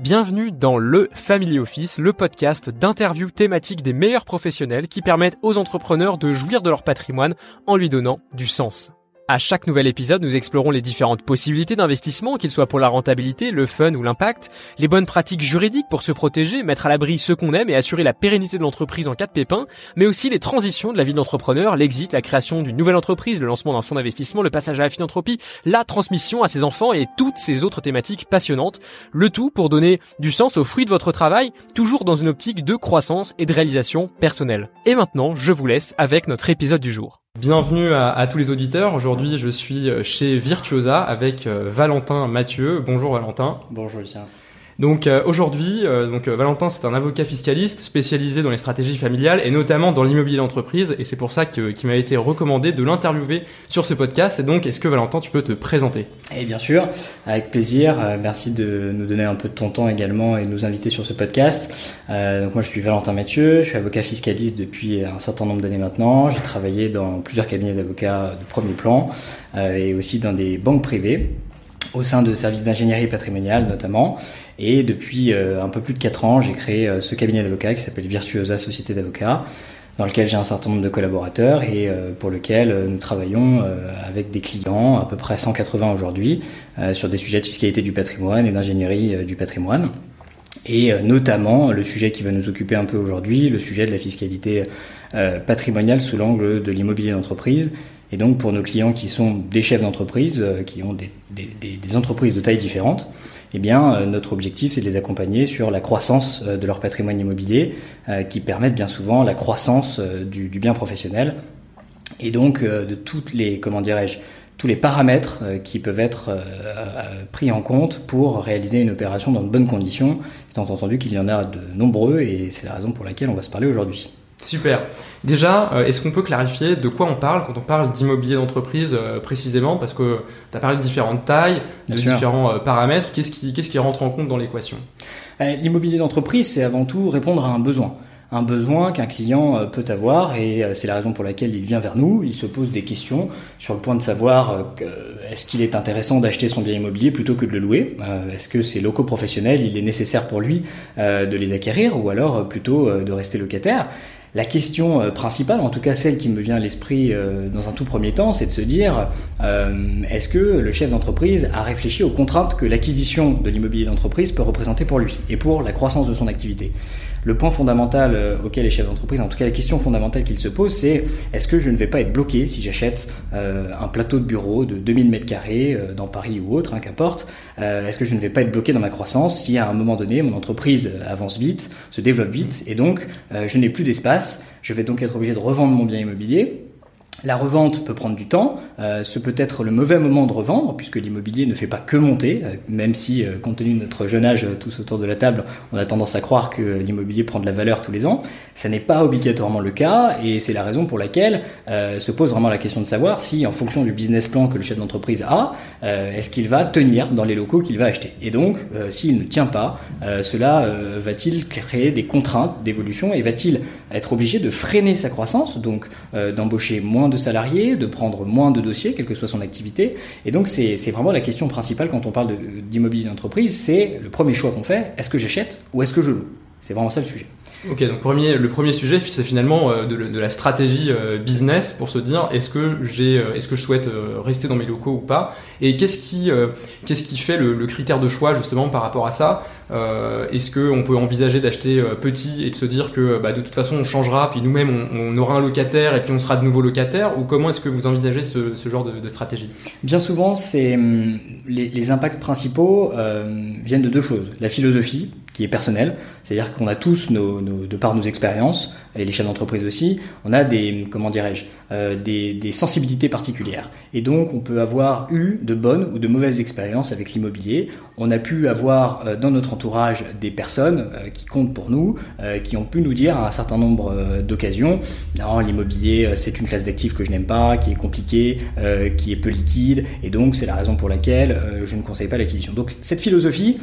Bienvenue dans le Family Office, le podcast d'interviews thématiques des meilleurs professionnels qui permettent aux entrepreneurs de jouir de leur patrimoine en lui donnant du sens. À chaque nouvel épisode, nous explorons les différentes possibilités d'investissement, qu'ils soient pour la rentabilité, le fun ou l'impact, les bonnes pratiques juridiques pour se protéger, mettre à l'abri ceux qu'on aime et assurer la pérennité de l'entreprise en cas de pépin, mais aussi les transitions de la vie d'entrepreneur, l'exit, la création d'une nouvelle entreprise, le lancement d'un fonds d'investissement, le passage à la philanthropie, la transmission à ses enfants et toutes ces autres thématiques passionnantes. Le tout pour donner du sens aux fruits de votre travail, toujours dans une optique de croissance et de réalisation personnelle. Et maintenant, je vous laisse avec notre épisode du jour. Bienvenue à, tous les auditeurs. Aujourd'hui, je suis chez Virtuosa avec euh, Valentin Mathieu. Bonjour Valentin. Bonjour Lucien. Donc euh, aujourd'hui, euh, donc euh, Valentin, c'est un avocat fiscaliste spécialisé dans les stratégies familiales et notamment dans l'immobilier d'entreprise. Et c'est pour ça que qu'il m'a été recommandé de l'interviewer sur ce podcast. Et donc, est-ce que Valentin, tu peux te présenter? Et bien sûr, avec plaisir. merci de nous donner un peu de ton temps également et de nous inviter sur ce podcast. donc moi, je suis Valentin Mathieu, je suis avocat fiscaliste depuis un certain nombre d'années maintenant. J'ai travaillé dans plusieurs cabinets d'avocats de premier plan et aussi dans des banques privées au sein de services d'ingénierie patrimoniale notamment. Et depuis euh, un peu plus de 4 ans, j'ai créé euh, ce cabinet d'avocats qui s'appelle Virtuosa Société d'avocats, dans lequel j'ai un certain nombre de collaborateurs et euh, pour lequel nous travaillons avec des clients, à peu près 180 aujourd'hui, sur des sujets de fiscalité du patrimoine et d'ingénierie du patrimoine. Et notamment le sujet qui va nous occuper un peu aujourd'hui, le sujet de la fiscalité patrimoniale sous l'angle de l'immobilier d'entreprise et donc pour nos clients qui sont des chefs d'entreprise, qui ont des, des, entreprises de taille différentes, eh bien euh, notre objectif c'est de les accompagner sur la croissance euh, de leur patrimoine immobilier, qui permettent bien souvent la croissance du, du bien professionnel et donc de toutes les comment dirais-je tous les paramètres qui peuvent être pris en compte pour réaliser une opération dans de bonnes conditions, étant entendu qu'il y en a de nombreux et c'est la raison pour laquelle on va se parler aujourd'hui. Super. Déjà, euh, est-ce qu'on peut clarifier de quoi on parle quand on parle d'immobilier d'entreprise euh, précisément? Parce que tu as parlé de différentes tailles, de différents euh, paramètres. Qu'est-ce qui, qu'est-ce qui rentre en compte dans l'équation? L'immobilier d'entreprise, c'est avant tout répondre à un besoin un besoin qu'un client peut avoir et c'est la raison pour laquelle il vient vers nous. Il se pose des questions sur le point de savoir est-ce qu'il est intéressant d'acheter son bien immobilier plutôt que de le louer? Est-ce que ces locaux professionnels, il est nécessaire pour lui de les acquérir ou alors plutôt de rester locataire? La question euh, principale, en tout cas celle qui me vient à l'esprit euh, dans un tout premier temps, c'est de se dire euh, est-ce que le chef d'entreprise a réfléchi aux contraintes que l'acquisition de l'immobilier d'entreprise peut représenter pour lui et pour la croissance de son activité? Le point fondamental euh, auquel les chefs d'entreprise, en tout cas la question fondamentale qu'ils se posent, c'est est-ce que je ne vais pas être bloqué si j'achète euh, un plateau de bureau de 2000 mètres carrés euh, dans Paris ou autre, hein, qu'importe, est-ce que je ne vais pas être bloqué dans ma croissance si à un moment donné mon entreprise avance vite, se développe vite et donc je n'ai plus d'espace, je vais donc être obligé de revendre mon bien immobilier la revente peut prendre du temps, euh, ce peut être le mauvais moment de revendre, puisque l'immobilier ne fait pas que monter, euh, même si, euh, compte tenu de notre jeune âge, tous autour de la table, on a tendance à croire que l'immobilier prend de la valeur tous les ans. Ça n'est pas obligatoirement le cas, et c'est la raison pour laquelle se pose vraiment la question de savoir si, en fonction du business plan que le chef d'entreprise a, est-ce qu'il va tenir dans les locaux qu'il va acheter. Et donc, s'il ne tient pas, cela va-t-il créer des contraintes d'évolution, et va-t-il être obligé de freiner sa croissance, donc d'embaucher moins de salariés, de prendre moins de dossiers, quelle que soit son activité. Et donc c'est vraiment la question principale quand on parle d'immobilier d'entreprise, c'est le premier choix qu'on fait, est-ce que j'achète ou est-ce que je loue? C'est vraiment ça le sujet. Ok, donc premier, le premier sujet, c'est finalement euh, de, la stratégie euh, business pour se dire est-ce que euh, est-ce que je souhaite rester dans mes locaux ou pas, et qu'est-ce qui, qu'est-ce qui fait le, critère de choix justement par rapport à ça? Est-ce que on peut envisager d'acheter petit et de se dire que bah, de toute façon on changera, puis nous-mêmes on, aura un locataire et puis on sera de nouveau locataire, ou comment est-ce que vous envisagez ce, ce genre de, stratégie? Bien souvent, hum, les, impacts principaux viennent de deux choses. La philosophie personnelle, c'est-à-dire qu'on a tous nos de par nos expériences, et les chefs d'entreprise aussi, on a des, comment dirais-je, euh, des, des, sensibilités particulières. Et donc, on peut avoir eu de bonnes ou de mauvaises expériences avec l'immobilier. On a pu avoir euh, dans notre entourage des personnes euh, qui comptent pour nous, qui ont pu nous dire à un certain nombre d'occasions, non, l'immobilier, c'est une classe d'actifs que je n'aime pas, qui est compliquée, qui est peu liquide, et donc c'est la raison pour laquelle je ne conseille pas l'acquisition. Donc, cette philosophie,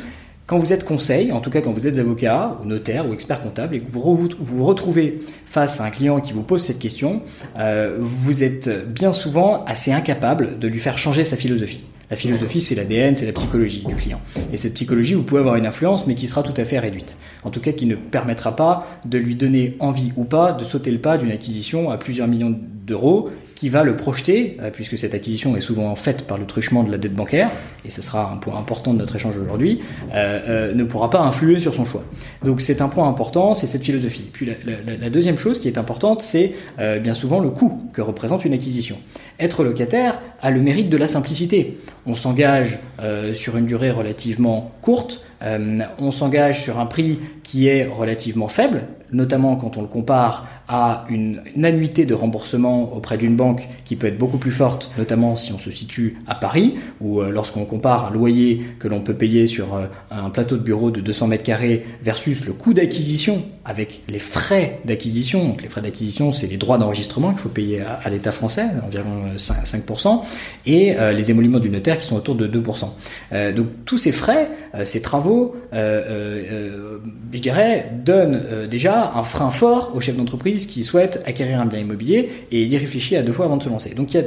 quand vous êtes conseil, en tout cas quand vous êtes avocat notaire ou expert comptable et que vous vous retrouvez face à un client qui vous pose cette question, euh, vous êtes bien souvent assez incapable de lui faire changer sa philosophie. La philosophie, c'est l'ADN, c'est la psychologie du client. Et cette psychologie, vous pouvez avoir une influence, mais qui sera tout à fait réduite. En tout cas, qui ne permettra pas de lui donner envie ou pas de sauter le pas d'une acquisition à plusieurs millions d'euros qui va le projeter, euh, puisque cette acquisition est souvent faite par le truchement de la dette bancaire, et ce sera un point important de notre échange aujourd'hui, euh, euh, ne pourra pas influer sur son choix. Donc c'est un point important, c'est cette philosophie. Puis la, deuxième chose qui est importante, c'est bien souvent le coût que représente une acquisition. Être locataire a le mérite de la simplicité. On s'engage sur une durée relativement courte, on s'engage sur un prix qui est relativement faible, notamment quand on le compare à une, annuité de remboursement auprès d'une banque qui peut être beaucoup plus forte, notamment si on se situe à Paris, ou euh, lorsqu'on compare un loyer que l'on peut payer sur euh, un plateau de bureau de 200 mètres carrés versus le coût d'acquisition avec les frais d'acquisition. Donc les frais d'acquisition, c'est les droits d'enregistrement qu'il faut payer à, l'État français, environ 5%, euh, et les émoluments du notaire qui sont autour de 2%. donc tous ces frais, ces travaux, je dirais, donnent déjà un frein fort au chef d'entreprise qui souhaite acquérir un bien immobilier et il y réfléchit à deux fois avant de se lancer. Donc il y a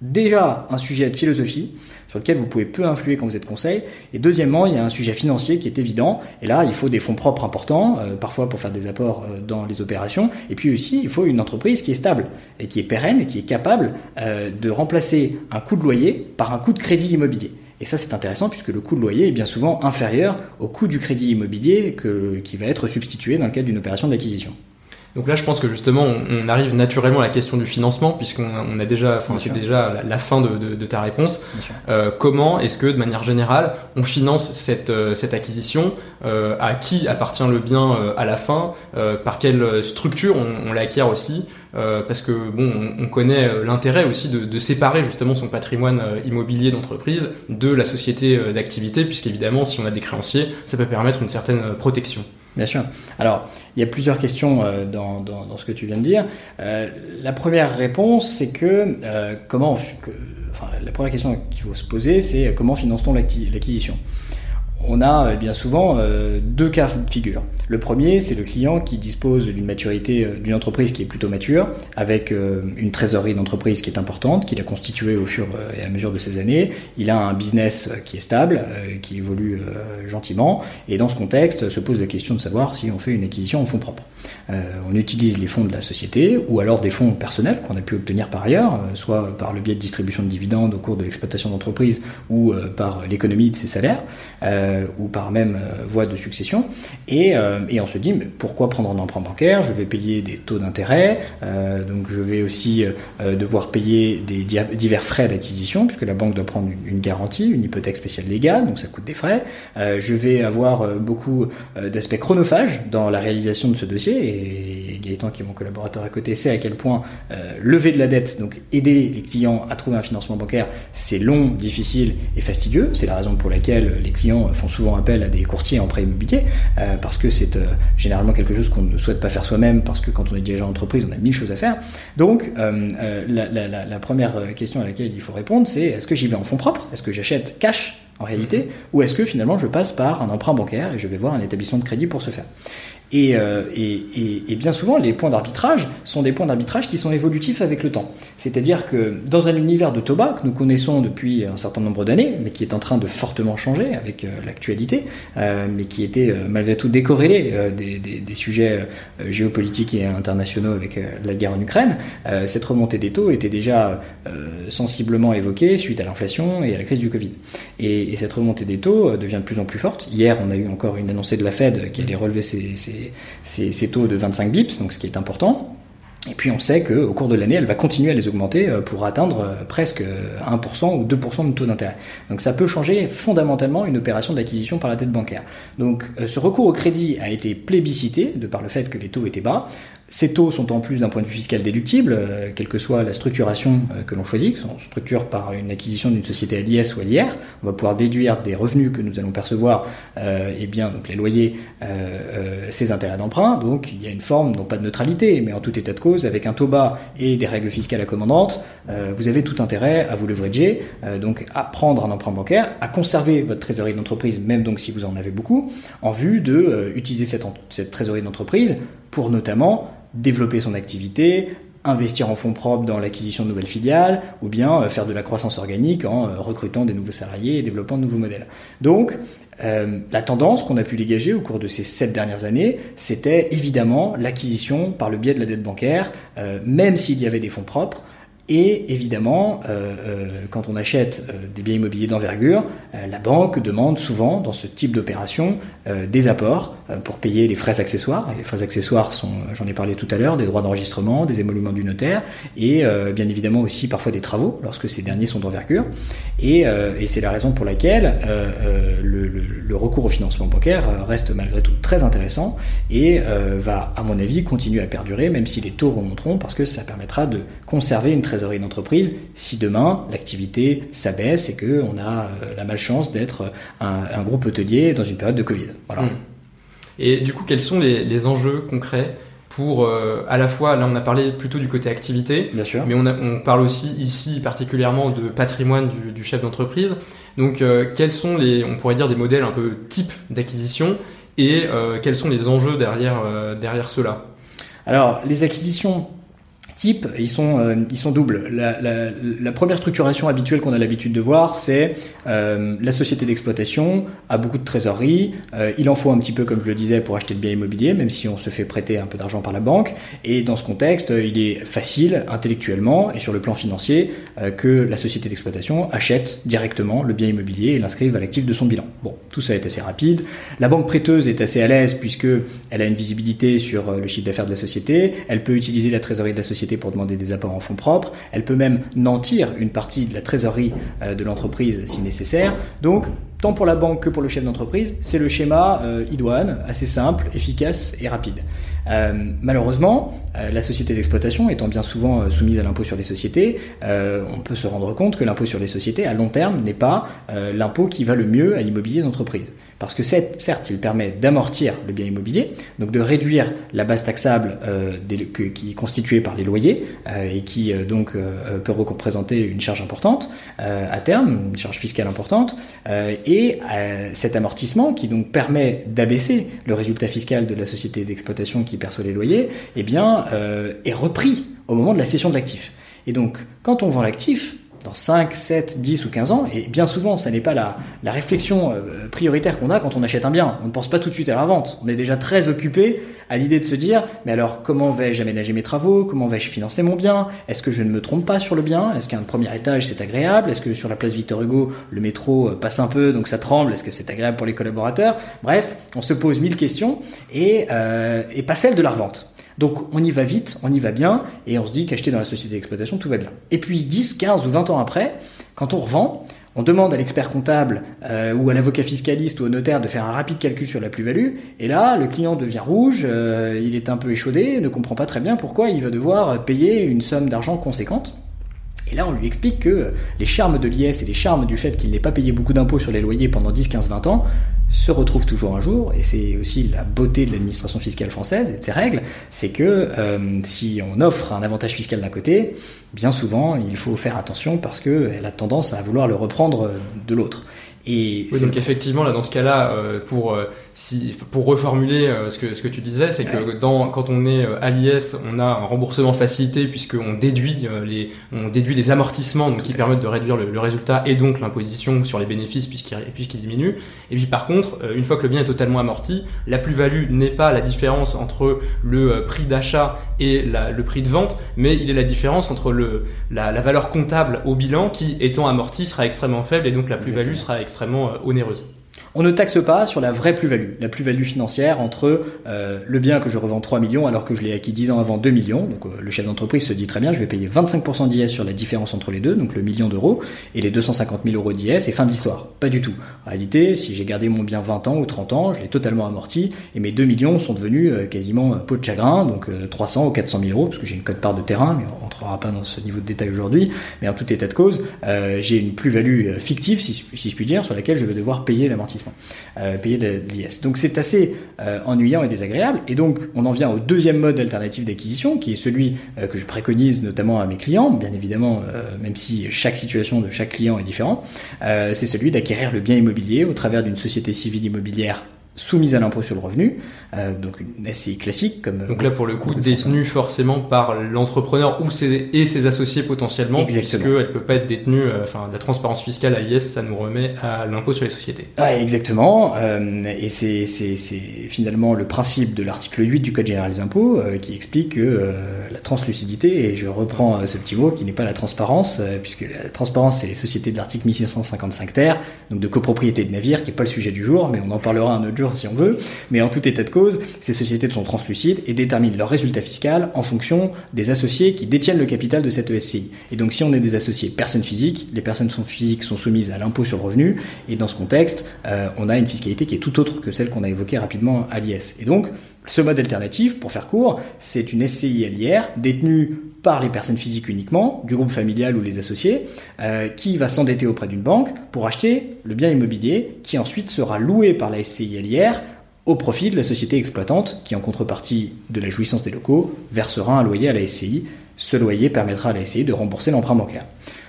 déjà un sujet de philosophie sur lequel vous pouvez peu influer quand vous êtes conseil. Et deuxièmement, il y a un sujet financier qui est évident. Et là, il faut des fonds propres importants, euh, parfois pour faire des apports euh, dans les opérations. Et puis aussi, il faut une entreprise qui est stable et qui est pérenne et qui est capable euh, de remplacer un coût de loyer par un coût de crédit immobilier. Et ça, c'est intéressant puisque le coût de loyer est bien souvent inférieur au coût du crédit immobilier qui va être substitué dans le cadre d'une opération d'acquisition. Donc là, je pense que justement, on, arrive naturellement à la question du financement, puisqu'on on a déjà, enfin, c'est déjà la, fin de, de, ta réponse. Euh, comment est-ce que, de manière générale, on finance cette, euh, cette acquisition euh, À qui appartient le bien à la fin Par quelle structure on, on l'acquiert aussi Parce que bon, on, on connaît l'intérêt aussi de, de, séparer justement son patrimoine immobilier d'entreprise de la société d'activité, puisqu'évidemment, si on a des créanciers, ça peut permettre une certaine protection. Bien sûr. Alors, il y a plusieurs questions euh, dans, dans, dans, ce que tu viens de dire. Euh, la première réponse, c'est que euh, comment, enfin, la première question qu'il faut se poser, c'est comment finance-t-on l'acquisition? On a euh, bien souvent euh, deux cas de figure. Le premier, c'est le client qui dispose d'une maturité euh, d'une entreprise qui est plutôt mature, avec une trésorerie d'entreprise qui est importante, qu'il a constituée au fur et à mesure de ses années. Il a un business qui est stable, qui évolue gentiment, et dans ce contexte se pose la question de savoir si on fait une acquisition en fonds propres. on utilise les fonds de la société ou alors des fonds personnels qu'on a pu obtenir par ailleurs, soit par le biais de distribution de dividendes au cours de l'exploitation d'entreprise ou par l'économie de ses salaires. Ou par même euh, voie de succession. Et, euh, et, on se dit, mais pourquoi prendre un emprunt bancaire? Je vais payer des taux d'intérêt, donc je vais aussi devoir payer des divers frais d'acquisition, puisque la banque doit prendre une, garantie, une hypothèque spéciale légale, donc ça coûte des frais. je vais avoir beaucoup d'aspects chronophages dans la réalisation de ce dossier, et Gaëtan, qui est mon collaborateur à côté, sait à quel point lever de la dette, donc aider les clients à trouver un financement bancaire, c'est long, difficile et fastidieux. C'est la raison pour laquelle les clients font souvent appel à des courtiers en prêt immobilier, euh, parce que c'est euh, généralement quelque chose qu'on ne souhaite pas faire soi-même, parce que quand on est dirigeant d'entreprise, on a mille choses à faire. Donc, euh, la, la, la, première question à laquelle il faut répondre, c'est est-ce que j'y vais en fonds propres? Est-ce que j'achète cash en réalité, ou est-ce que finalement je passe par un emprunt bancaire et je vais voir un établissement de crédit pour ce faire? Euh, et, bien souvent, les points d'arbitrage sont des points d'arbitrage qui sont évolutifs avec le temps. C'est-à-dire que dans un univers de Toba que nous connaissons depuis un certain nombre d'années, mais qui est en train de fortement changer avec euh, l'actualité, euh, mais qui était malgré tout décorrélé des, sujets géopolitiques et internationaux avec la guerre en Ukraine, cette remontée des taux était déjà sensiblement évoquée suite à l'inflation et à la crise du Covid. Et, et, cette remontée des taux devient de plus en plus forte. Hier, on a eu encore une annoncée de la Fed qui allait relever ses, ses ces, taux de 25 bips, donc ce qui est important. Et puis on sait qu'au cours de l'année, elle va continuer à les augmenter euh, pour atteindre euh, presque 1% ou 2% de taux d'intérêt. Donc ça peut changer fondamentalement une opération d'acquisition par la tête bancaire. Donc euh, ce recours au crédit a été plébiscité de par le fait que les taux étaient bas. Ces taux sont en plus d'un point de vue fiscal déductibles, euh, quelle que soit la structuration euh, que l'on choisit, on structure par une acquisition d'une société à l'IS ou à l'IR, on va pouvoir déduire des revenus que nous allons percevoir, euh, et bien donc les loyers, ces intérêts d'emprunt. Donc il y a une forme, non pas de neutralité, mais en tout état de cause, avec un taux bas et des règles fiscales accommodantes, vous avez tout intérêt à vous leverager, donc à prendre un emprunt bancaire, à conserver votre trésorerie d'entreprise, même donc si vous en avez beaucoup, en vue de utiliser cette trésorerie d'entreprise pour notamment développer son activité, investir en fonds propres dans l'acquisition de nouvelles filiales, ou bien faire de la croissance organique en recrutant des nouveaux salariés et développant de nouveaux modèles. Donc, la tendance qu'on a pu dégager au cours de ces sept dernières années, c'était évidemment l'acquisition par le biais de la dette bancaire, même s'il y avait des fonds propres, et évidemment, euh, euh, quand on achète euh, des biens immobiliers d'envergure, la banque demande souvent, dans ce type d'opération, des apports pour payer les frais accessoires. Et les frais accessoires sont, j'en ai parlé tout à l'heure, des droits d'enregistrement, des émoluments du notaire, et bien évidemment aussi parfois des travaux, lorsque ces derniers sont d'envergure. Et, c'est la raison pour laquelle le, le, le, recours au financement bancaire reste malgré tout très intéressant et va, à mon avis, continuer à perdurer, même si les taux remonteront, parce que ça permettra de conserver une très trésorerie d'entreprise si demain l'activité s'abaisse et qu'on a euh, la malchance d'être un, groupe hôtelier dans une période de Covid. Voilà. Hmm. Et du coup, quels sont les, enjeux concrets pour euh, à la fois, là on a parlé plutôt du côté activité, Bien sûr. mais on, on parle aussi ici particulièrement de patrimoine du, chef d'entreprise. Donc euh, quels sont les, on pourrait dire des modèles un peu type d'acquisition et quels sont les enjeux derrière, derrière cela? Alors les acquisitions type, ils sont, euh, ils sont doubles. La, première structuration habituelle qu'on a l'habitude de voir, c'est euh, la société d'exploitation a beaucoup de trésorerie, euh, il en faut un petit peu, comme je le disais, pour acheter le bien immobilier, même si on se fait prêter un peu d'argent par la banque. Et dans ce contexte, il est facile, intellectuellement et sur le plan financier, que la société d'exploitation achète directement le bien immobilier et l'inscrive à l'actif de son bilan. Bon, tout ça est assez rapide. La banque prêteuse est assez à l'aise puisque elle a une visibilité sur le chiffre d'affaires de la société, elle peut utiliser la trésorerie de la société pour demander des apports en fonds propres. Elle peut même nantir une partie de la trésorerie euh, de l'entreprise si nécessaire. Donc, tant pour la banque que pour le chef d'entreprise, c'est le schéma euh, idoine, assez simple, efficace et rapide. Euh, malheureusement, la société d'exploitation étant bien souvent soumise à l'impôt sur les sociétés, on peut se rendre compte que l'impôt sur les sociétés, à long terme, n'est pas l'impôt qui va le mieux à l'immobilier d'entreprise. Parce que certes, il permet d'amortir le bien immobilier, donc de réduire la base taxable qui est constituée par les loyers et qui donc peut représenter une charge importante à terme, une charge fiscale importante, et et euh, cet amortissement, qui donc permet d'abaisser le résultat fiscal de la société d'exploitation qui perçoit les loyers, eh bien, euh, est repris au moment de la cession de l'actif. Et donc, quand on vend l'actif, dans 5, 7, 10 ou 15 ans, et bien souvent, ça n'est pas la, la réflexion euh, prioritaire qu'on a quand on achète un bien. On ne pense pas tout de suite à la vente. On est déjà très occupé à l'idée de se dire, mais alors comment vais-je aménager mes travaux? Comment vais-je financer mon bien? Est-ce que je ne me trompe pas sur le bien? Est-ce qu'un premier étage c'est agréable? Est-ce que sur la place Victor Hugo, le métro euh, passe un peu donc ça tremble? Est-ce que c'est agréable pour les collaborateurs? Bref, on se pose mille questions et, euh, pas celle de la revente. Donc on y va vite, on y va bien, et on se dit qu'acheter dans la société d'exploitation, tout va bien. Et puis 10, 15 ou 20 ans après, quand on revend, on demande à l'expert comptable euh, ou à l'avocat fiscaliste ou au notaire de faire un rapide calcul sur la plus-value, et là, le client devient rouge, euh, il est un peu échaudé, ne comprend pas très bien pourquoi il va devoir payer une somme d'argent conséquente. Et là, on lui explique que les charmes de l'IS et les charmes du fait qu'il n'ait pas payé beaucoup d'impôts sur les loyers pendant 10, 15, 20 ans se retrouvent toujours un jour, et c'est aussi la beauté de l'administration fiscale française et de ses règles, c'est que euh, si on offre un avantage fiscal d'un côté, bien souvent il faut faire attention parce qu'elle a tendance à vouloir le reprendre de l'autre. Et donc effectivement là dans ce cas-là euh, pour euh, si pour reformuler euh, ce que ce que tu disais c'est que dans quand on est à l'IS on a un remboursement facilité puisqu'on déduit les on déduit les amortissements donc qui permettent de réduire le, résultat et donc l'imposition sur les bénéfices puisqu'il puisqu'il diminue. Et puis par contre une fois que le bien est totalement amorti la plus-value n'est pas la différence entre le prix d'achat et le prix de vente mais il est la différence entre le la, la valeur comptable au bilan qui étant amorti sera extrêmement faible et donc la plus-value sera extrêmement extrêmement euh, onéreuse. On ne taxe pas sur la vraie plus-value, la plus-value financière entre euh, le bien que je revends 3 millions alors que je l'ai acquis 10 ans avant 2 millions. Donc euh, le chef d'entreprise se dit très bien, je vais payer 25% d'IS sur la différence entre les deux, donc le million d'euros, et les 250 000 euros d'IS, et fin d'histoire. Pas du tout. En réalité, si j'ai gardé mon bien 20 ans ou 30 ans, je l'ai totalement amorti, et mes 2 millions sont devenus euh, quasiment peau de chagrin, donc 300 ou 400 000 euros, parce que j'ai une cote-part de terrain, mais on rentrera pas dans ce niveau de détail aujourd'hui. Mais en tout état de cause, j'ai une plus-value fictive, si, si, je puis dire, sur laquelle je vais devoir payer l'amortissement payer de l'IS. Donc c'est assez euh, ennuyant et désagréable. Et donc on en vient au deuxième mode alternatif d'acquisition, qui est celui euh, que je préconise notamment à mes clients, bien évidemment, euh, même si chaque situation de chaque client est différente, c'est celui d'acquérir le bien immobilier au travers d'une société civile immobilière soumise à l'impôt sur le revenu, euh, donc une SCI classique comme. Donc là pour le coup détenue forcément par l'entrepreneur ou ses, et ses associés potentiellement, puisqu'elle ne peut pas être détenue. Euh, enfin, la transparence fiscale à l'IS, ça nous remet à l'impôt sur les sociétés. Ah, exactement. Euh, et c'est finalement le principe de l'article 8 du Code général des impôts qui explique que la translucidité, et je reprends ce petit mot qui n'est pas la transparence, puisque la transparence c'est les sociétés de l'article 1655 terre, donc de copropriété de navires, qui n'est pas le sujet du jour, mais on en parlera un autre jour si on veut, mais en tout état de cause, ces sociétés sont translucides et déterminent leur résultat fiscal en fonction des associés qui détiennent le capital de cette ESCI. Et donc si on est des associés personnes physiques, les personnes physiques sont soumises à l'impôt sur le revenu, et dans ce contexte, euh, on a une fiscalité qui est tout autre que celle qu'on a évoquée rapidement à l'IS. Et donc, ce mode alternatif, pour faire court, c'est une SCI l'IR détenue par les personnes physiques uniquement, du groupe familial ou les associés, euh, qui va s'endetter auprès d'une banque pour acheter le bien immobilier qui ensuite sera loué par la SCI l'IR au profit de la société exploitante qui, en contrepartie de la jouissance des locaux, versera un loyer à la SCI. Ce loyer permettra à la SCI de rembourser l'emprunt bancaire.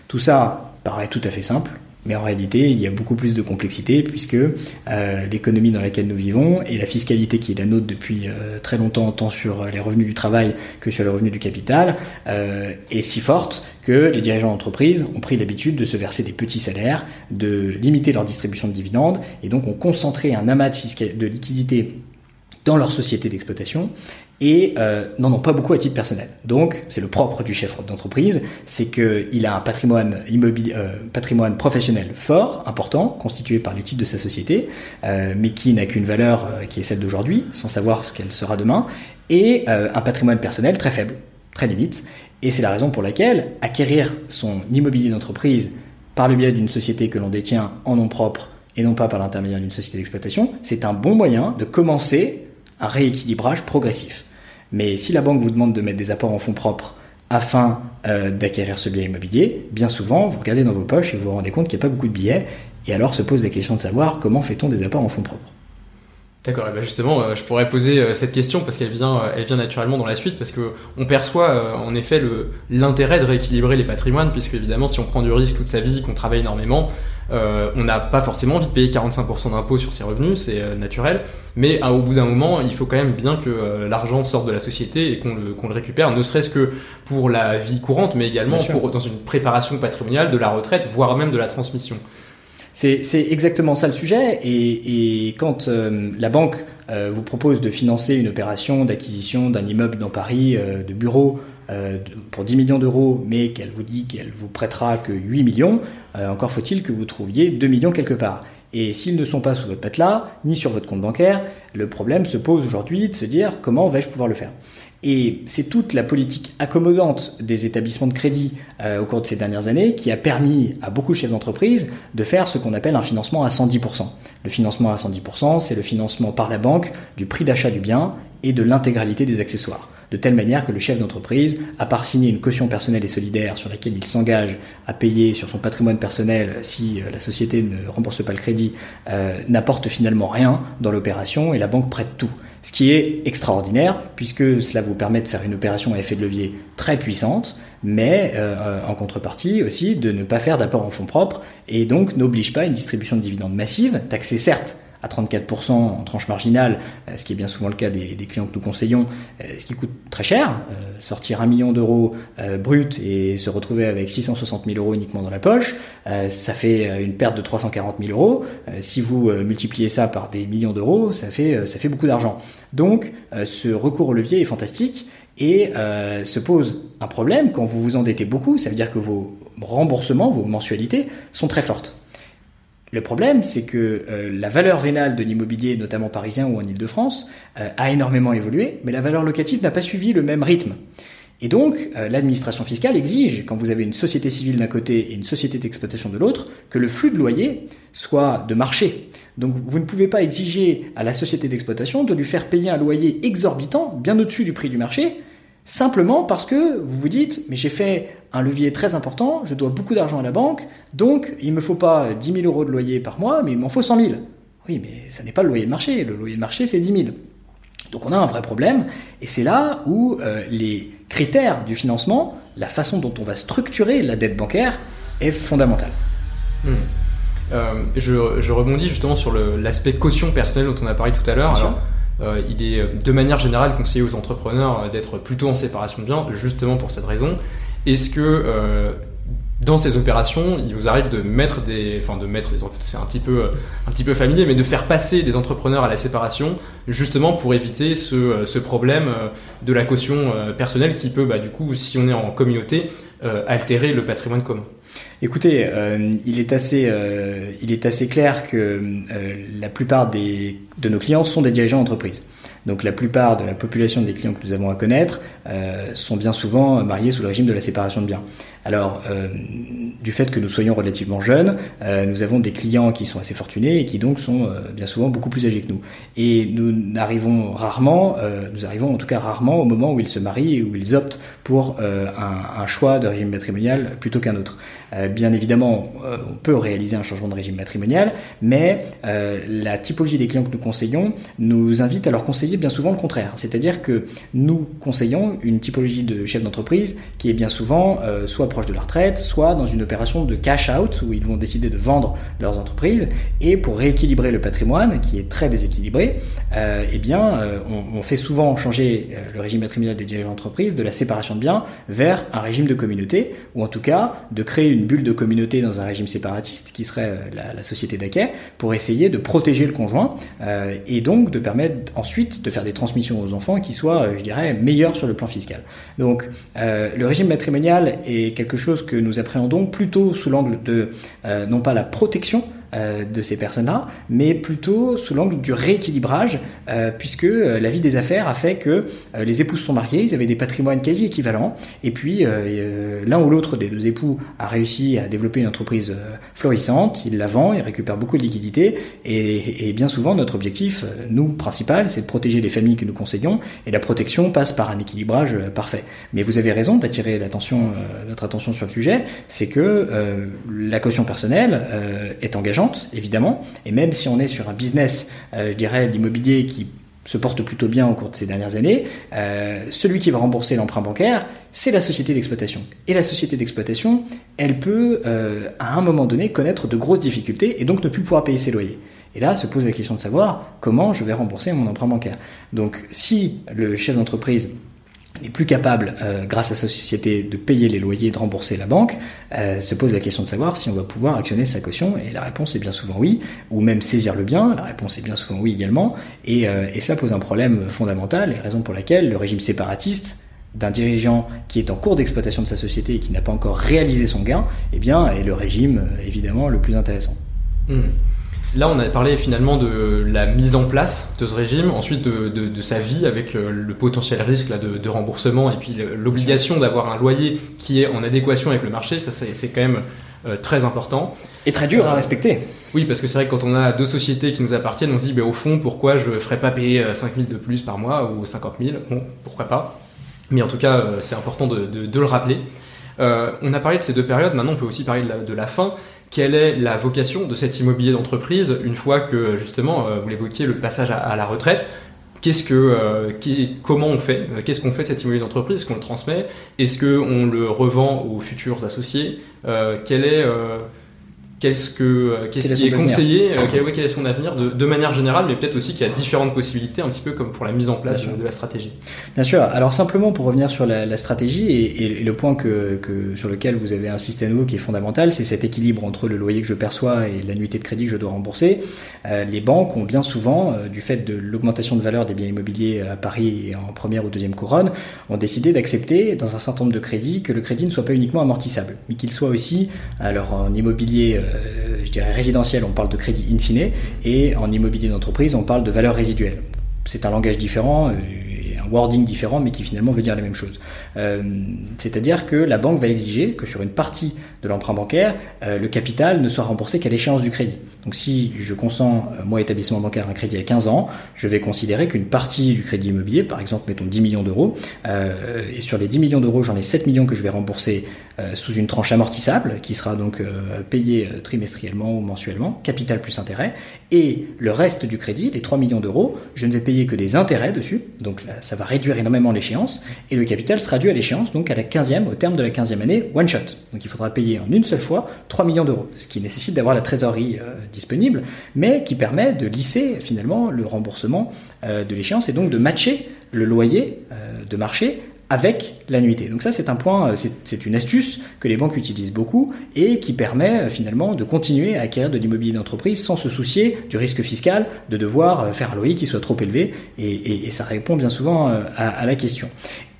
Tout ça paraît tout à fait simple, mais en réalité, il y a beaucoup plus de complexité puisque euh, l'économie dans laquelle nous vivons et la fiscalité qui est la nôtre depuis euh, très longtemps, tant sur les revenus du travail que sur les revenus du capital, euh, est si forte que les dirigeants d'entreprise ont pris l'habitude de se verser des petits salaires, de limiter leur distribution de dividendes et donc ont concentré un amas de, de liquidité dans leur société d'exploitation et euh, n'en ont pas beaucoup à titre personnel. Donc, c'est le propre du chef d'entreprise, c'est qu'il a un patrimoine euh, patrimoine professionnel fort, important, constitué par les titres de sa société, euh, mais qui n'a qu'une valeur qui est celle d'aujourd'hui, sans savoir ce qu'elle sera demain, et un patrimoine personnel très faible, très limite. Et c'est la raison pour laquelle acquérir son immobilier d'entreprise par le biais d'une société que l'on détient en nom propre et non pas par l'intermédiaire d'une société d'exploitation, c'est un bon moyen de commencer un rééquilibrage progressif. Mais si la banque vous demande de mettre des apports en fonds propres afin euh, d'acquérir ce bien immobilier, bien souvent, vous regardez dans vos poches et vous vous rendez compte qu'il n'y a pas beaucoup de billets, et alors se pose la question de savoir comment fait-on des apports en fonds propres. D'accord, ben justement, euh, je pourrais poser euh, cette question parce qu'elle vient, elle vient naturellement dans la suite, parce que on perçoit en effet l'intérêt de rééquilibrer les patrimoines, puisque évidemment, si on prend du risque toute sa vie, qu'on travaille énormément, euh, on n'a pas forcément envie de payer 45% d'impôts sur ses revenus, c'est euh, naturel, mais au bout d'un moment, il faut quand même bien que euh, l'argent sorte de la société et qu'on le, récupère, ne serait-ce que pour la vie courante, mais également pour, dans une préparation patrimoniale de la retraite, voire même de la transmission. C'est exactement ça le sujet, et, quand la banque vous propose de financer une opération d'acquisition d'un immeuble dans Paris, de bureaux, pour 10 millions d'euros, mais qu'elle vous dit qu'elle vous prêtera que 8 millions, euh, encore faut-il que vous trouviez 2 millions quelque part. Et s'ils ne sont pas sous votre matelas, ni sur votre compte bancaire, le problème se pose aujourd'hui de se dire comment vais-je pouvoir le faire? Et c'est toute la politique accommodante des établissements de crédit euh, au cours de ces dernières années qui a permis à beaucoup de chefs d'entreprise de faire ce qu'on appelle un financement à 110%. Le financement à 110%, c'est le financement par la banque du prix d'achat du bien et de l'intégralité des accessoires de telle manière que le chef d'entreprise, à part signer une caution personnelle et solidaire sur laquelle il s'engage à payer sur son patrimoine personnel si euh, la société ne rembourse pas le crédit, euh, n'apporte finalement rien dans l'opération et la banque prête tout. Ce qui est extraordinaire puisque cela vous permet de faire une opération à effet de levier très puissante, mais euh, en contrepartie aussi de ne pas faire d'apport en fonds propres et donc n'oblige pas une distribution de dividendes massive, taxée certes à 34% en tranche marginale, euh, ce qui est bien souvent le cas des, clients que nous conseillons, euh, ce qui coûte très cher, euh, sortir un million d'euros brut et se retrouver avec 660 000 euros uniquement dans la poche, ça fait une perte de 340 000 euros. Si vous multipliez ça par des millions d'euros, ça fait, ça fait beaucoup d'argent. Donc ce recours au levier est fantastique et se pose un problème quand vous vous endettez beaucoup, ça veut dire que vos remboursements, vos mensualités sont très fortes. Le problème, c'est que euh, la valeur vénale de l'immobilier, notamment parisien ou en Ile-de-France, euh, a énormément évolué, mais la valeur locative n'a pas suivi le même rythme. Et donc, euh, l'administration fiscale exige, quand vous avez une société civile d'un côté et une société d'exploitation de l'autre, que le flux de loyer soit de marché. Donc, vous ne pouvez pas exiger à la société d'exploitation de lui faire payer un loyer exorbitant, bien au-dessus du prix du marché, simplement parce que vous vous dites, mais j'ai fait un levier très important, je dois beaucoup d'argent à la banque, donc il ne me faut pas 10 000 euros de loyer par mois, mais il m'en faut 100 000. Oui, mais ça n'est pas le loyer de marché, le loyer de marché c'est 10 000. Donc on a un vrai problème, et c'est là où euh, les critères du financement, la façon dont on va structurer la dette bancaire est fondamentale. Hmm. je, je, rebondis justement sur l'aspect caution personnelle dont on a parlé tout à l'heure. Euh, il est de manière générale conseillé aux entrepreneurs d'être plutôt en séparation de biens, justement pour cette raison. Est-ce que dans ces opérations, il vous arrive de mettre des, enfin de mettre des, c'est un petit peu, un peu familier, mais de faire passer des entrepreneurs à la séparation, justement pour éviter ce, problème euh, de la caution euh, personnelle qui peut, bah, du coup, si on est en communauté, euh, altérer le patrimoine commun? Écoutez, il est assez, il est assez clair que la plupart de nos clients sont des dirigeants d'entreprise. Donc la plupart de la population des clients que nous avons à connaître euh, sont bien souvent mariés sous le régime de la séparation de biens. Alors, euh, du fait que nous soyons relativement jeunes, euh, nous avons des clients qui sont assez fortunés et qui donc sont bien souvent beaucoup plus âgés que nous. Et nous arrivons rarement, nous arrivons en tout cas rarement au moment où ils se marient et où ils optent pour un, choix de régime matrimonial plutôt qu'un autre. bien évidemment, on peut réaliser un changement de régime matrimonial, mais la typologie des clients que nous conseillons nous invite à leur conseiller bien souvent le contraire. C'est-à-dire que nous conseillons une typologie de chef d'entreprise qui est bien souvent euh, soit proche de la retraite, soit dans une opération de cash out où ils vont décider de vendre leurs entreprises et pour rééquilibrer le patrimoine qui est très déséquilibré, euh, eh bien euh, on, fait souvent changer le régime patrimonial des dirigeants d'entreprise de la séparation de biens vers un régime de communauté ou en tout cas de créer une bulle de communauté dans un régime séparatiste qui serait la, la société d'acquet pour essayer de protéger le conjoint et donc de permettre ensuite de faire des transmissions aux enfants qui soient, euh, je dirais, meilleurs sur le plan fiscal. Donc, euh, le régime matrimonial est quelque chose que nous appréhendons plutôt sous l'angle de, euh, non pas la protection, euh, de ces personnes-là, mais plutôt sous l'angle du rééquilibrage, euh, puisque euh, la vie des affaires a fait que les épouses sont mariées, ils avaient des patrimoines quasi équivalents, et puis l'un ou l'autre des deux époux a réussi à développer une entreprise florissante, il la vend, il récupère beaucoup de liquidités, et, bien souvent notre objectif, nous, principal, c'est de protéger les familles que nous conseillons, et la protection passe par un équilibrage parfait. Mais vous avez raison d'attirer notre attention sur le sujet, c'est que la caution personnelle est engageante évidemment. Et même si on est sur un business, euh, je dirais, l'immobilier qui se porte plutôt bien au cours de ces dernières années, euh, celui qui va rembourser l'emprunt bancaire, c'est la société d'exploitation. Et la société d'exploitation, elle peut, euh, à un moment donné, connaître de grosses difficultés et donc ne plus pouvoir payer ses loyers. Et là, se pose la question de savoir comment je vais rembourser mon emprunt bancaire. Donc, si le chef d'entreprise n'est plus capable, euh, grâce à sa société, de payer les loyers, de rembourser la banque, euh, se pose la question de savoir si on va pouvoir actionner sa caution. Et la réponse est bien souvent oui, ou même saisir le bien. La réponse est bien souvent oui également. Et, euh, et ça pose un problème fondamental, et raison pour laquelle le régime séparatiste d'un dirigeant qui est en cours d'exploitation de sa société et qui n'a pas encore réalisé son gain, eh bien, est le régime évidemment le plus intéressant. Mmh. Là, on a parlé finalement de la mise en place de ce régime, ensuite de, sa vie avec euh, le potentiel risque là, de, remboursement et puis l'obligation d'avoir un loyer qui est en adéquation avec le marché. Ça, c'est quand même euh, très important. Et très dur à euh, respecter. Oui, parce que c'est vrai que quand on a deux sociétés qui nous appartiennent, on se dit, ben, au fond, pourquoi je ne ferais pas payer 5 000 de plus par mois ou 50 000 Bon, pourquoi pas Mais en tout cas, c'est important de, le rappeler. On a parlé de ces deux périodes, maintenant on peut aussi parler de la fin. Quelle est la vocation de cet immobilier d'entreprise une fois que justement euh, vous l'évoquiez le passage à, la retraite? Qu'est-ce que, euh, comment on fait Qu'est-ce qu'on fait de cet immobilier d'entreprise? Est-ce qu'on le transmet? Est-ce qu'on le revend aux futurs associés? Euh, Quel est qu'est-ce que euh, qui est conseillé, euh, quel, quel, est son avenir de, de manière générale, mais peut-être aussi qu'il y a différentes possibilités, un petit peu comme pour la mise en place de, la stratégie. Bien sûr. Alors simplement pour revenir sur la, la stratégie et, et, le point que, que, sur lequel vous avez insisté à nouveau qui est fondamental, c'est cet équilibre entre le loyer que je perçois et l'annuité de crédit que je dois rembourser. Euh, les banques ont bien souvent, euh, du fait de l'augmentation de valeur des biens immobiliers à Paris et en première ou deuxième couronne, ont décidé d'accepter dans un certain nombre de crédits que le crédit ne soit pas uniquement amortissable, mais qu'il soit aussi, alors en immobilier je dirais résidentiel, on parle de crédit in fine, et en immobilier d'entreprise, on parle de valeur résiduelle. C'est un langage différent, euh, wording différent, mais qui finalement veut dire la même chose. Euh, c'est-à-dire que la banque va exiger que sur une partie de l'emprunt bancaire, euh, le capital ne soit remboursé qu'à l'échéance du crédit. Donc si je consens, euh, moi, établissement bancaire, un crédit à 15 ans, je vais considérer qu'une partie du crédit immobilier, par exemple, mettons 10 millions d'euros, et sur les 10 millions d'euros, j'en ai 7 millions que je vais rembourser sous une tranche amortissable, qui sera donc payée trimestriellement ou mensuellement, capital plus intérêt, et le reste du crédit, les 3 millions d'euros, je ne vais payer que des intérêts dessus, donc ça va réduire énormément l'échéance, et le capital sera dû à l'échéance, donc à la 15e, au terme de la 15e année, one shot. Donc il faudra payer en une seule fois 3 millions d'euros, ce qui nécessite d'avoir la trésorerie euh, disponible, mais qui permet de lisser finalement le remboursement euh, de l'échéance et donc de matcher le loyer de marché avec l'annuité. Donc ça, c'est un point, euh, c'est une astuce que les banques utilisent beaucoup et qui permet euh, finalement de continuer à acquérir de l'immobilier d'entreprise sans se soucier du risque fiscal de devoir euh, faire un loyer qui soit trop élevé. Et, ça répond bien souvent à la question.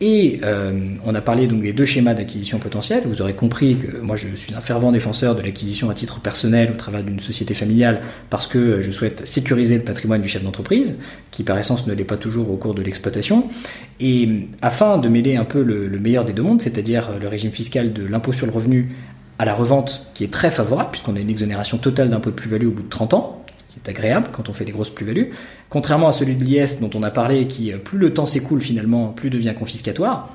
Et euh, on a parlé donc des deux schémas d'acquisition potentielle. Vous aurez compris que moi je suis un fervent défenseur de l'acquisition à titre personnel au travers d'une société familiale parce que je souhaite sécuriser le patrimoine du chef d'entreprise, qui par essence ne l'est pas toujours au cours de l'exploitation. Et afin de mêler un peu le, le meilleur des deux mondes, c'est-à-dire le régime fiscal de l'impôt sur le revenu à la revente qui est très favorable puisqu'on a une exonération totale d'impôt de plus-value au bout de 30 ans, c'est agréable quand on fait des grosses plus-values. Contrairement à celui de l'IS dont on a parlé, qui euh, plus le temps s'écoule finalement, plus devient confiscatoire.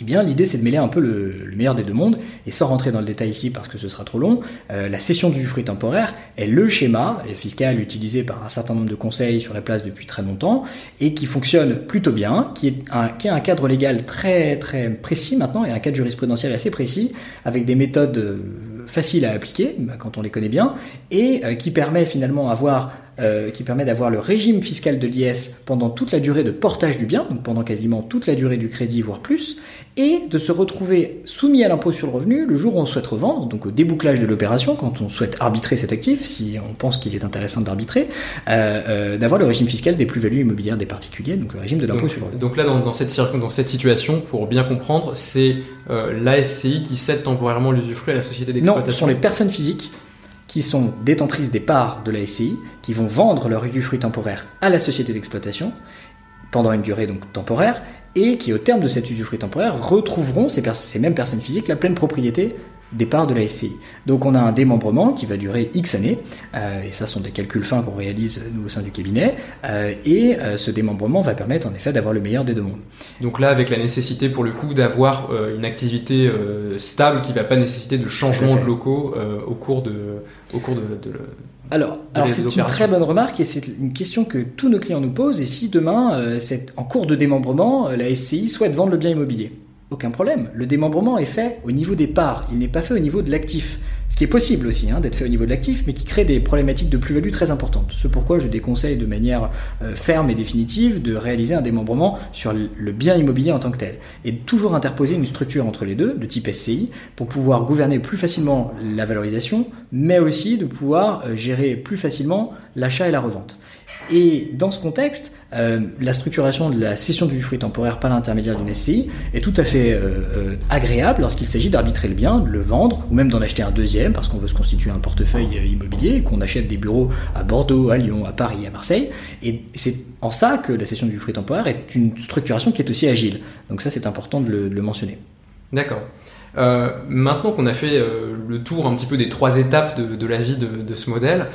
Eh bien, l'idée, c'est de mêler un peu le, meilleur des deux mondes, et sans rentrer dans le détail ici parce que ce sera trop long, euh, la cession du fruit temporaire est le schéma fiscal utilisé par un certain nombre de conseils sur la place depuis très longtemps, et qui fonctionne plutôt bien, qui, est un, a un cadre légal très très précis maintenant, et un cadre jurisprudentiel assez précis, avec des méthodes euh, faciles à appliquer, bah, quand on les connaît bien, et euh, qui permet finalement d'avoir euh, qui permet d'avoir le régime fiscal de l'IS pendant toute la durée de portage du bien, donc pendant quasiment toute la durée du crédit, voire plus, et de se retrouver soumis à l'impôt sur le revenu le jour où on souhaite revendre, donc au débouclage de l'opération, quand on souhaite arbitrer cet actif, si on pense qu'il est intéressant d'arbitrer, euh, euh, d'avoir le régime fiscal des plus-values immobilières des particuliers, donc le régime de l'impôt sur le revenu. Donc là, dans, cette, dans cette situation, pour bien comprendre, c'est l'ASCI qui cède temporairement l'usufruit à la société d'exploitation ce sont les personnes physiques qui sont détentrices des parts de la SCI, qui vont vendre leur usufruit temporaire à la société d'exploitation pendant une durée donc temporaire, et qui au terme de cet usufruit temporaire retrouveront ces, ces mêmes personnes physiques la pleine propriété départ de la SCI. Donc on a un démembrement qui va durer X années, euh, et ça sont des calculs fins qu'on réalise nous au sein du cabinet, euh, et euh, ce démembrement va permettre en effet d'avoir le meilleur des deux mondes. Donc là, avec la nécessité pour le coup d'avoir une activité stable qui ne va pas nécessiter de changement de locaux au cours de, au cours de, alors, alors c'est une très bonne remarque et c'est une question que tous nos clients nous posent. Et si demain, en cours de démembrement, la SCI souhaite vendre le bien immobilier? Aucun problème. Le démembrement est fait au niveau des parts, il n'est pas fait au niveau de l'actif. Ce qui est possible aussi hein, d'être fait au niveau de l'actif, mais qui crée des problématiques de plus-value très importantes. Ce pourquoi je déconseille de manière euh, ferme et définitive de réaliser un démembrement sur le bien immobilier en tant que tel. Et toujours interposer une structure entre les deux, de type SCI, pour pouvoir gouverner plus facilement la valorisation, mais aussi de pouvoir euh, gérer plus facilement l'achat et la revente. Et dans ce contexte, euh, la structuration de la cession du fruit temporaire par l'intermédiaire d'une SCI est tout à fait euh, euh, agréable lorsqu'il s'agit d'arbitrer le bien, de le vendre, ou même d'en acheter un deuxième parce qu'on veut se constituer un portefeuille immobilier, qu'on achète des bureaux à Bordeaux, à Lyon, à Paris, à Marseille. Et c'est en ça que la cession du fruit temporaire est une structuration qui est aussi agile. Donc ça, c'est important de le, mentionner. D'accord. maintenant qu'on a fait le tour un petit peu des trois étapes de, la vie de, de ce modèle,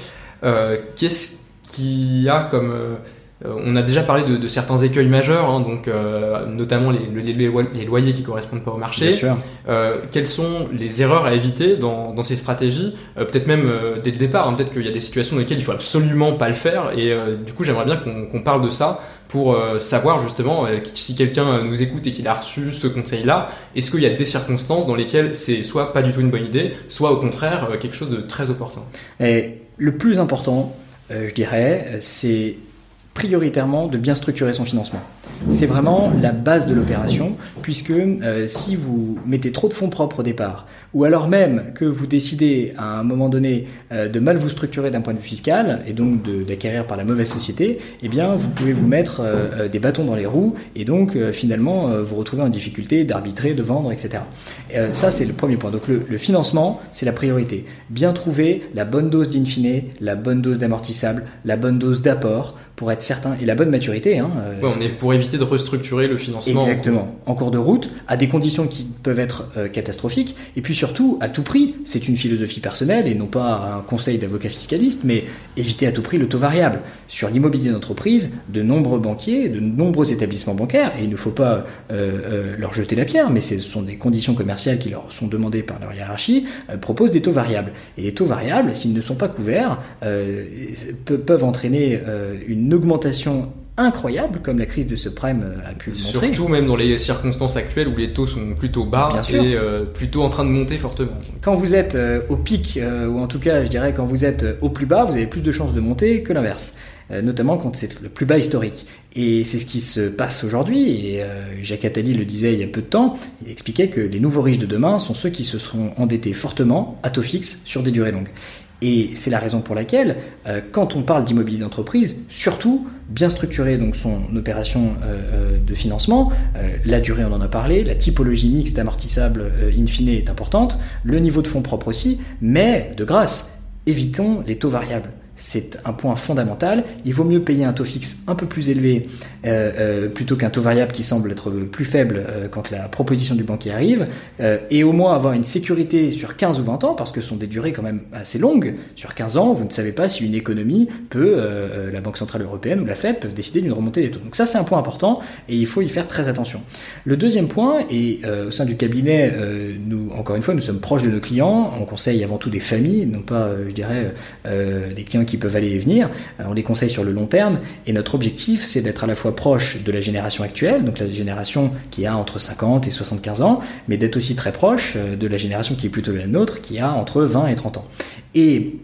qu'est-ce qui a comme euh, on a déjà parlé de, certains écueils majeurs, hein, donc euh, notamment les, les, loyers qui correspondent pas au marché. Euh, quelles sont les erreurs à éviter dans, ces stratégies? Peut-être même dès le départ. Hein, peut-être qu'il y a des situations dans lesquelles il faut absolument pas le faire. Et du coup, j'aimerais bien qu'on parle de ça pour savoir justement si quelqu'un nous écoute et qu'il a reçu ce conseil-là, est-ce qu'il y a des circonstances dans lesquelles c'est soit pas du tout une bonne idée, soit au contraire quelque chose de très opportun? Et le plus important, je dirais, c'est prioritairement de bien structurer son financement. C'est vraiment la base de l'opération, puisque euh, si vous mettez trop de fonds propres au départ, ou alors même que vous décidez à un moment donné euh, de mal vous structurer d'un point de vue fiscal, et donc d'acquérir par la mauvaise société, eh bien vous pouvez vous mettre euh, des bâtons dans les roues, et donc finalement vous retrouver en difficulté d'arbitrer, de vendre, etc. ça c'est le premier point. Donc le, le financement, c'est la priorité. Bien trouver la bonne dose d'in fine, la bonne dose d'amortissable, la bonne dose d'apport, pour être certain, et la bonne maturité. Hein, éviter de restructurer le financement. Exactement, en cours de route, à des conditions qui peuvent être euh, catastrophiques, et puis surtout, à tout prix, c'est une philosophie personnelle et non pas un conseil d'avocat fiscaliste, mais éviter à tout prix le taux variable. Sur l'immobilier d'entreprise, de nombreux banquiers, de nombreux établissements bancaires, et il ne faut pas euh, euh, leur jeter la pierre, mais ce sont des conditions commerciales qui leur sont demandées par leur hiérarchie, proposent des taux variables. Et les taux variables, s'ils ne sont pas couverts, peuvent entraîner une augmentation incroyables, comme la crise des subprimes euh, a pu le montrer. Surtout même dans les circonstances actuelles où les taux sont plutôt bas et euh, plutôt en train de monter fortement. Quand vous êtes euh, au pic, ou en tout cas je dirais quand vous êtes au plus bas, vous avez plus de chances de monter que l'inverse. notamment quand c'est le plus bas historique. Et c'est ce qui se passe aujourd'hui, et Jacques Attali le disait il y a peu de temps, il expliquait que les nouveaux riches de demain sont ceux qui se seront endettés fortement à taux fixe sur des durées longues. Et c'est la raison pour laquelle, euh, quand on parle d'immobilier d'entreprise, surtout bien structurer donc son opération euh, euh, de financement, la durée on en a parlé, la typologie mixte amortissable in fine est importante, le niveau de fonds propres aussi, mais de grâce, évitons les taux variables c'est un point fondamental. Il vaut mieux payer un taux fixe un peu plus élevé euh, euh, plutôt qu'un taux variable qui semble être plus faible euh, quand la proposition du banquier arrive, et au moins avoir une sécurité sur 15 ou 20 ans, parce que ce sont des durées quand même assez longues. Sur 15 ans, vous ne savez pas si une économie peut, la Banque Centrale Européenne ou la Fed peuvent décider d'une remontée des taux. Donc ça, c'est un point important, et il faut y faire très attention. Le deuxième point, et au sein du cabinet, nous, encore une fois, nous sommes proches de nos clients, on conseille avant tout des familles, non pas, je dirais, des clients qui peuvent aller et venir. Euh, on les conseille sur le long terme. Et notre objectif, c'est d'être à la fois proche de la génération actuelle, donc la génération qui a entre 50 et 75 ans, mais d'être aussi très proche euh, de la génération qui est plutôt la nôtre, qui a entre 20 et 30 ans. Et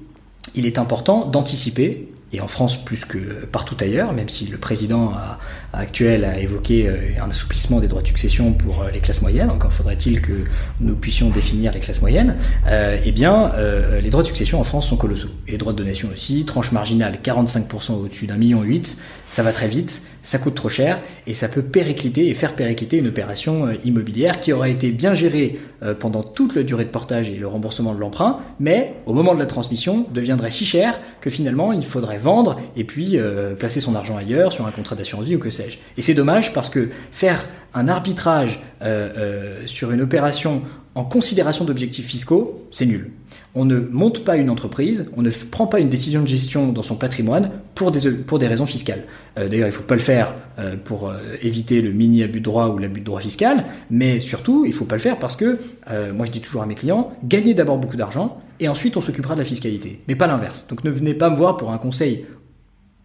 il est important d'anticiper et en France plus que partout ailleurs, même si le président actuel a évoqué euh, un assouplissement des droits de succession pour euh, les classes moyennes, encore faudrait-il que nous puissions définir les classes moyennes, euh, eh bien, les droits de succession en France sont colossaux. Et les droits de donation aussi, tranche marginale 45% au-dessus d'un million huit, ça va très vite, ça coûte trop cher, et ça peut péricliter et faire péricliter une opération immobilière qui aura été bien gérée pendant toute la durée de portage et le remboursement de l'emprunt, mais au moment de la transmission deviendrait si cher que finalement il faudrait vendre et puis euh, placer son argent ailleurs sur un contrat d'assurance vie ou que sais-je. Et c'est dommage parce que faire un arbitrage euh, euh, sur une opération en considération d'objectifs fiscaux, c'est nul. On ne monte pas une entreprise, on ne prend pas une décision de gestion dans son patrimoine pour des, raisons fiscales. D'ailleurs, il ne faut pas le faire pour éviter le mini abus de droit ou l'abus de droit fiscal, mais surtout, il ne faut pas le faire parce que, moi je dis toujours à mes clients, gagnez d'abord beaucoup d'argent, et ensuite on s'occupera de la fiscalité, mais pas l'inverse. Donc ne venez pas me voir pour un conseil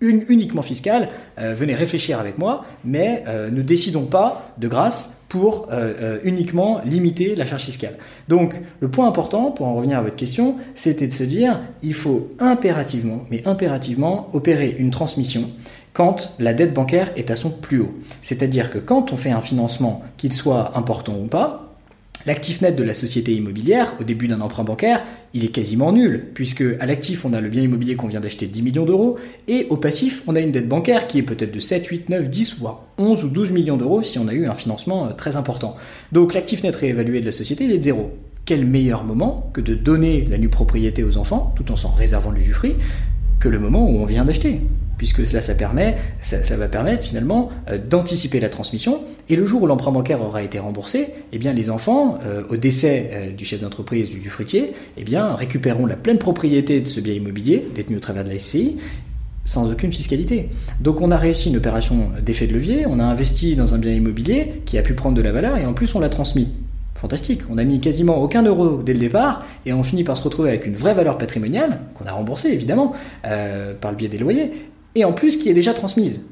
uniquement fiscal, euh, venez réfléchir avec moi, mais euh, ne décidons pas de grâce pour euh, uniquement limiter la charge fiscale. Donc le point important, pour en revenir à votre question, c'était de se dire, il faut impérativement, mais impérativement, opérer une transmission quand la dette bancaire est à son plus haut. C'est-à-dire que quand on fait un financement, qu'il soit important ou pas, L'actif net de la société immobilière, au début d'un emprunt bancaire, il est quasiment nul, puisque à l'actif, on a le bien immobilier qu'on vient d'acheter 10 millions d'euros, et au passif, on a une dette bancaire qui est peut-être de 7, 8, 9, 10, voire 11 ou 12 millions d'euros si on a eu un financement euh, très important. Donc l'actif net réévalué de la société, il est de zéro. Quel meilleur moment que de donner la nue propriété aux enfants, tout en s'en réservant l'usufruit, que le moment où on vient d'acheter puisque cela ça permet, ça, va permettre finalement euh, d'anticiper la transmission. Et le jour où l'emprunt bancaire aura été remboursé, eh bien les enfants, euh, au décès euh, du chef d'entreprise du, du, fruitier, eh bien récupéreront la pleine propriété de ce bien immobilier détenu au travers de la SCI sans aucune fiscalité. Donc on a réussi une opération d'effet de levier, on a investi dans un bien immobilier qui a pu prendre de la valeur et en plus on l'a transmis. Fantastique, on a mis quasiment aucun euro dès le départ et on finit par se retrouver avec une vraie valeur patrimoniale, qu'on a remboursée évidemment par le biais des loyers, et en plus qui est déjà transmise.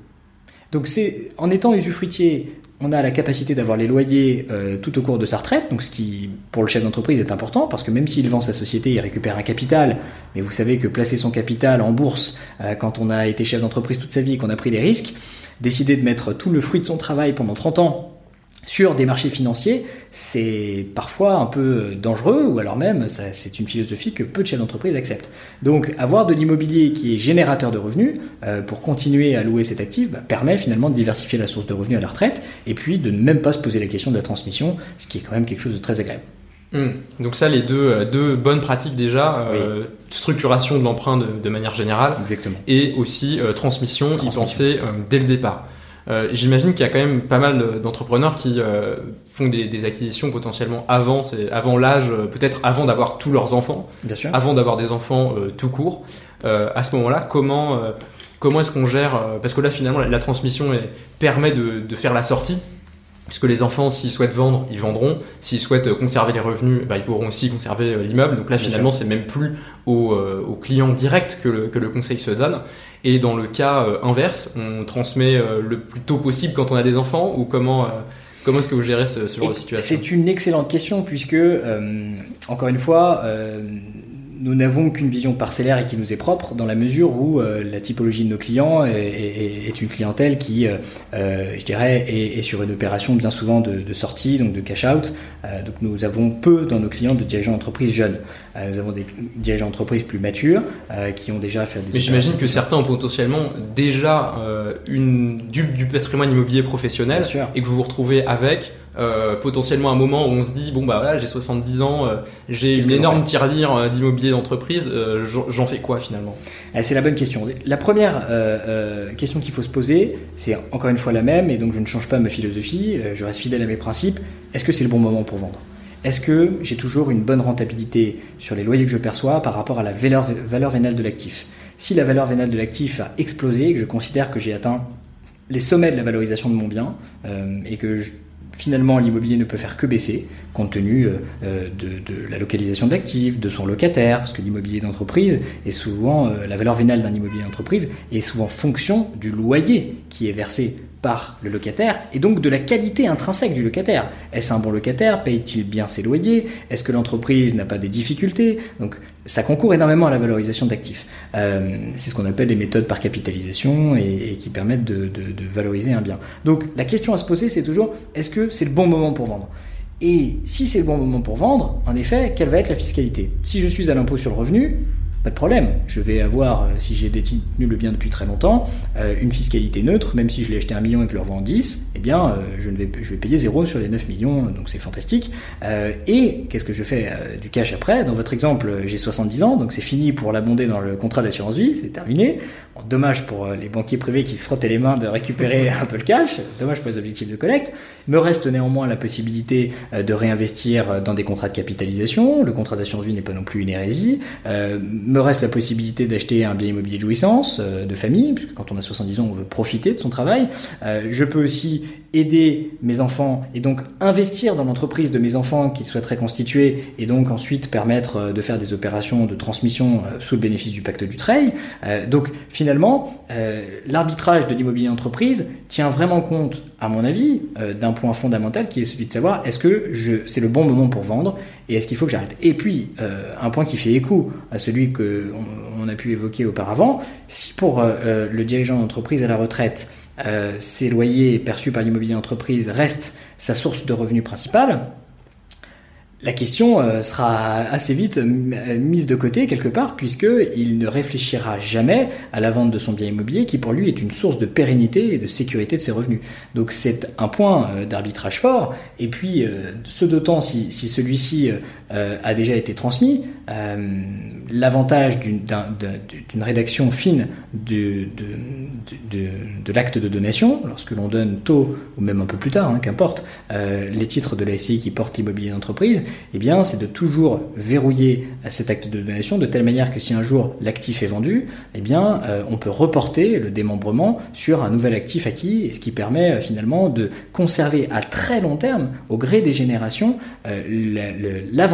Donc c'est en étant usufruitier, on a la capacité d'avoir les loyers euh, tout au cours de sa retraite, donc ce qui pour le chef d'entreprise est important parce que même s'il vend sa société, il récupère un capital, mais vous savez que placer son capital en bourse euh, quand on a été chef d'entreprise toute sa vie, qu'on a pris des risques, décider de mettre tout le fruit de son travail pendant 30 ans sur des marchés financiers, c'est parfois un peu dangereux, ou alors même c'est une philosophie que peu de chefs d'entreprise acceptent. Donc avoir de l'immobilier qui est générateur de revenus euh, pour continuer à louer cet actif bah, permet finalement de diversifier la source de revenus à la retraite, et puis de ne même pas se poser la question de la transmission, ce qui est quand même quelque chose de très agréable. Hum. Donc ça, les deux, euh, deux bonnes pratiques déjà, euh, structuration de l'emprunt de, manière générale, Exactement. et aussi transmission, transmission, y penser dès le départ. Euh, j'imagine qu'il y a quand même pas mal d'entrepreneurs qui euh, font des, acquisitions potentiellement avant, avant l'âge, euh, peut-être avant d'avoir tous leurs enfants, Bien sûr. avant d'avoir des enfants tout court. à ce moment-là, comment comment est-ce qu'on gère Parce que là, finalement, la, transmission permet de, faire la sortie. Puisque les enfants, s'ils souhaitent vendre, ils vendront. S'ils souhaitent conserver les revenus, bah, ils pourront aussi conserver l'immeuble. Donc là, finalement, c'est même plus au, au client direct que le, que le conseil se donne. Et dans le cas inverse, on transmet le plus tôt possible quand on a des enfants ou comment Comment est-ce que vous gérez ce, genre de situation? C'est une excellente question puisque, encore une fois, nous n'avons qu'une vision parcellaire et qui nous est propre dans la mesure où euh, la typologie de nos clients est, une clientèle qui, euh, euh, je dirais, est, sur une opération bien souvent de, sortie, donc de cash-out. donc nous avons peu dans nos clients de dirigeants d'entreprise jeunes. nous avons des dirigeants d'entreprise plus matures qui ont déjà fait des... Mais j'imagine que certains ont potentiellement déjà une, du, du, patrimoine immobilier professionnel et que vous vous retrouvez avec euh, potentiellement un moment où on se dit bon bah voilà j'ai 70 ans, euh, j'ai une énorme tirelire euh, d'immobilier d'entreprise, j'en fais quoi finalement? Ah, C'est la bonne question. La première question qu'il faut se poser, c'est encore une fois la même et donc je ne change pas ma philosophie, je reste fidèle à mes principes. Est-ce que c'est le bon moment pour vendre? Est-ce que j'ai toujours une bonne rentabilité sur les loyers que je perçois par rapport à la valeur, valeur vénale de l'actif? Si la valeur vénale de l'actif a explosé et que je considère que j'ai atteint les sommets de la valorisation de mon bien et que je, finalement l'immobilier ne peut faire que baisser compte tenu euh, euh, de, la localisation de l'actif, de son locataire, parce que l'immobilier d'entreprise est souvent, euh, la valeur vénale d'un immobilier d'entreprise est souvent fonction du loyer qui est versé par le locataire et donc de la qualité intrinsèque du locataire. Est-ce un bon locataire? Paye-t-il bien ses loyers? Est-ce que l'entreprise n'a pas des difficultés? Donc ça concourt énormément à la valorisation d'actifs. Euh, c'est ce qu'on appelle les méthodes par capitalisation et, qui permettent de, de, valoriser un bien. Donc la question à se poser c'est toujours est-ce que c'est le bon moment pour vendre? Et si c'est le bon moment pour vendre, en effet, quelle va être la fiscalité? Si je suis à l'impôt sur le revenu, pas de problème. Je vais avoir, euh, si j'ai détenu le bien depuis très longtemps, euh, une fiscalité neutre, même si je l'ai acheté un million et que je le revends 10, eh bien, euh, je, ne vais, je vais payer zéro sur les 9 millions, donc c'est fantastique. et qu'est-ce que je fais du cash après? Dans votre exemple, j'ai 70 ans, donc c'est fini pour l'abonder dans le contrat d'assurance vie, c'est terminé. dommage pour les banquiers privés qui se frottaient les mains de récupérer un peu le cash, dommage pour les objectifs de collecte. Me reste néanmoins la possibilité de réinvestir dans des contrats de capitalisation. Le contrat d'assurance vie n'est pas non plus une hérésie me reste la possibilité d'acheter un bien immobilier de jouissance, euh, de famille, puisque quand on a 70 ans, on veut profiter de son travail. Euh, je peux aussi aider mes enfants et donc investir dans l'entreprise de mes enfants qu'ils souhaiteraient constituer et donc ensuite permettre euh, de faire des opérations de transmission sous le bénéfice du pacte du Treil. donc finalement, l'arbitrage de l'immobilier entreprise tient vraiment compte, à mon avis, d'un point fondamental qui est celui de savoir est-ce que c'est le bon moment pour vendre et est-ce qu'il faut que j'arrête? Et puis, un point qui fait écho à celui que on, a pu évoquer auparavant, si pour euh, euh, le dirigeant d'entreprise à la retraite, euh, ses loyers perçus par l'immobilier d'entreprise restent sa source de revenus principale, la question euh, sera assez vite euh, mise de côté quelque part puisque il ne réfléchira jamais à la vente de son bien immobilier qui pour lui est une source de pérennité et de sécurité de ses revenus. Donc c'est un point euh, d'arbitrage fort et puis ce d'autant si, si celui-ci a déjà été transmis, l'avantage d'une rédaction fine de, de, de, l'acte de donation, lorsque l'on donne tôt ou même un peu plus tard, hein, qu'importe, les titres de la SCI qui portent l'immobilier d'entreprise, eh bien, c'est de toujours verrouiller cet acte de donation de telle manière que si un jour l'actif est vendu, eh bien, euh, on peut reporter le démembrement sur un nouvel actif acquis, ce qui permet euh, finalement de conserver à très long terme, au gré des générations, euh,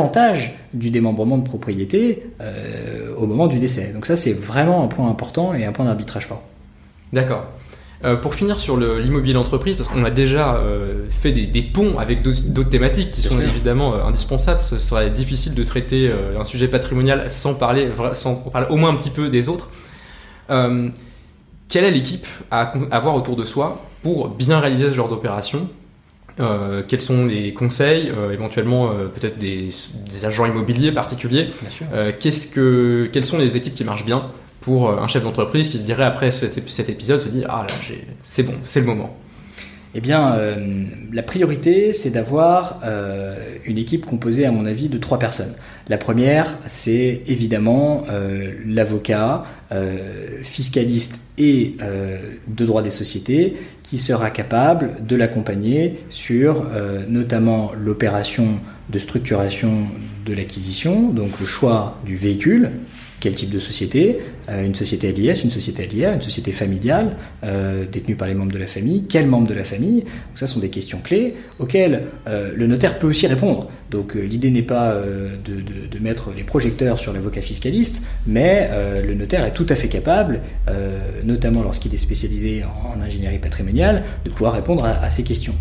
l'avantage du démembrement de propriété au moment du décès. Donc ça, c'est vraiment un point important et un point d'arbitrage fort. D'accord. Euh, pour finir sur l'immobilier d'entreprise, parce qu'on a déjà euh, fait des, ponts avec d'autres thématiques qui sont évidemment euh, indispensables, ce serait difficile de traiter un sujet patrimonial sans parler, sans parler au moins un petit peu des autres. quelle est l'équipe à avoir autour de soi pour bien réaliser ce genre d'opération? Quels sont les conseils, éventuellement peut-être des, agents immobiliers particuliers Qu'est-ce que, Quelles sont les équipes qui marchent bien pour euh, un chef d'entreprise qui se dirait après cet, épisode, se dit ah là c'est bon, c'est le moment eh bien, euh, la priorité, c'est d'avoir euh, une équipe composée, à mon avis, de trois personnes. La première, c'est évidemment l'avocat, fiscaliste et de droit des sociétés, qui sera capable de l'accompagner sur notamment l'opération de structuration de l'acquisition, donc le choix du véhicule, Quel type de société Une société LIS, une société LIA, une société familiale détenue par les membres de la famille Quels membres de la famille Donc ça sont des questions clés auxquelles le notaire peut aussi répondre. Donc l'idée n'est pas de, de, mettre les projecteurs sur l'avocat fiscaliste, mais le notaire est tout à fait capable, notamment lorsqu'il est spécialisé en, ingénierie patrimoniale, de pouvoir répondre à ces questions.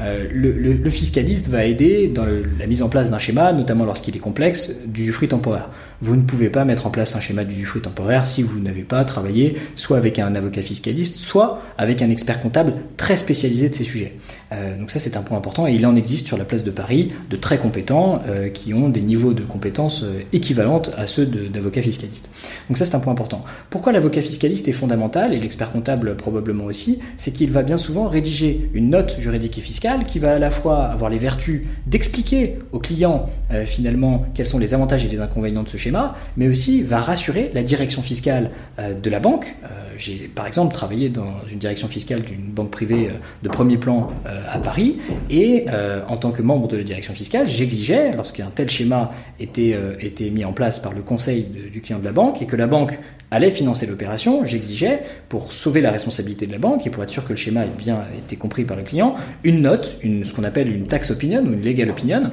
Euh, le, fiscaliste va aider dans la mise en place d'un schéma, notamment lorsqu'il est complexe, du fruit temporaire. Vous ne pouvez pas mettre en place un schéma du fruit temporaire si vous n'avez pas travaillé soit avec un avocat fiscaliste, soit avec un expert comptable très spécialisé de ces sujets. Euh, donc ça c'est un point important et il en existe sur la place de Paris de très compétents euh, qui ont des niveaux de compétences équivalentes à ceux d'avocats fiscalistes. Donc ça c'est un point important. Pourquoi l'avocat fiscaliste est fondamental et l'expert comptable probablement aussi, c'est qu'il va bien souvent rédiger une note juridique et fiscale qui va à la fois avoir les vertus d'expliquer au client euh, finalement quels sont les avantages et les inconvénients de ce schéma, mais aussi va rassurer la direction fiscale euh, de la banque. Euh, j'ai par exemple travaillé dans une direction fiscale d'une banque privée de premier plan à Paris et en tant que membre de la direction fiscale, j'exigeais, lorsqu'un tel schéma était, était mis en place par le conseil du client de la banque et que la banque allait financer l'opération, j'exigeais, pour sauver la responsabilité de la banque et pour être sûr que le schéma ait bien été compris par le client, une note, une, ce qu'on appelle une tax opinion ou une legal opinion,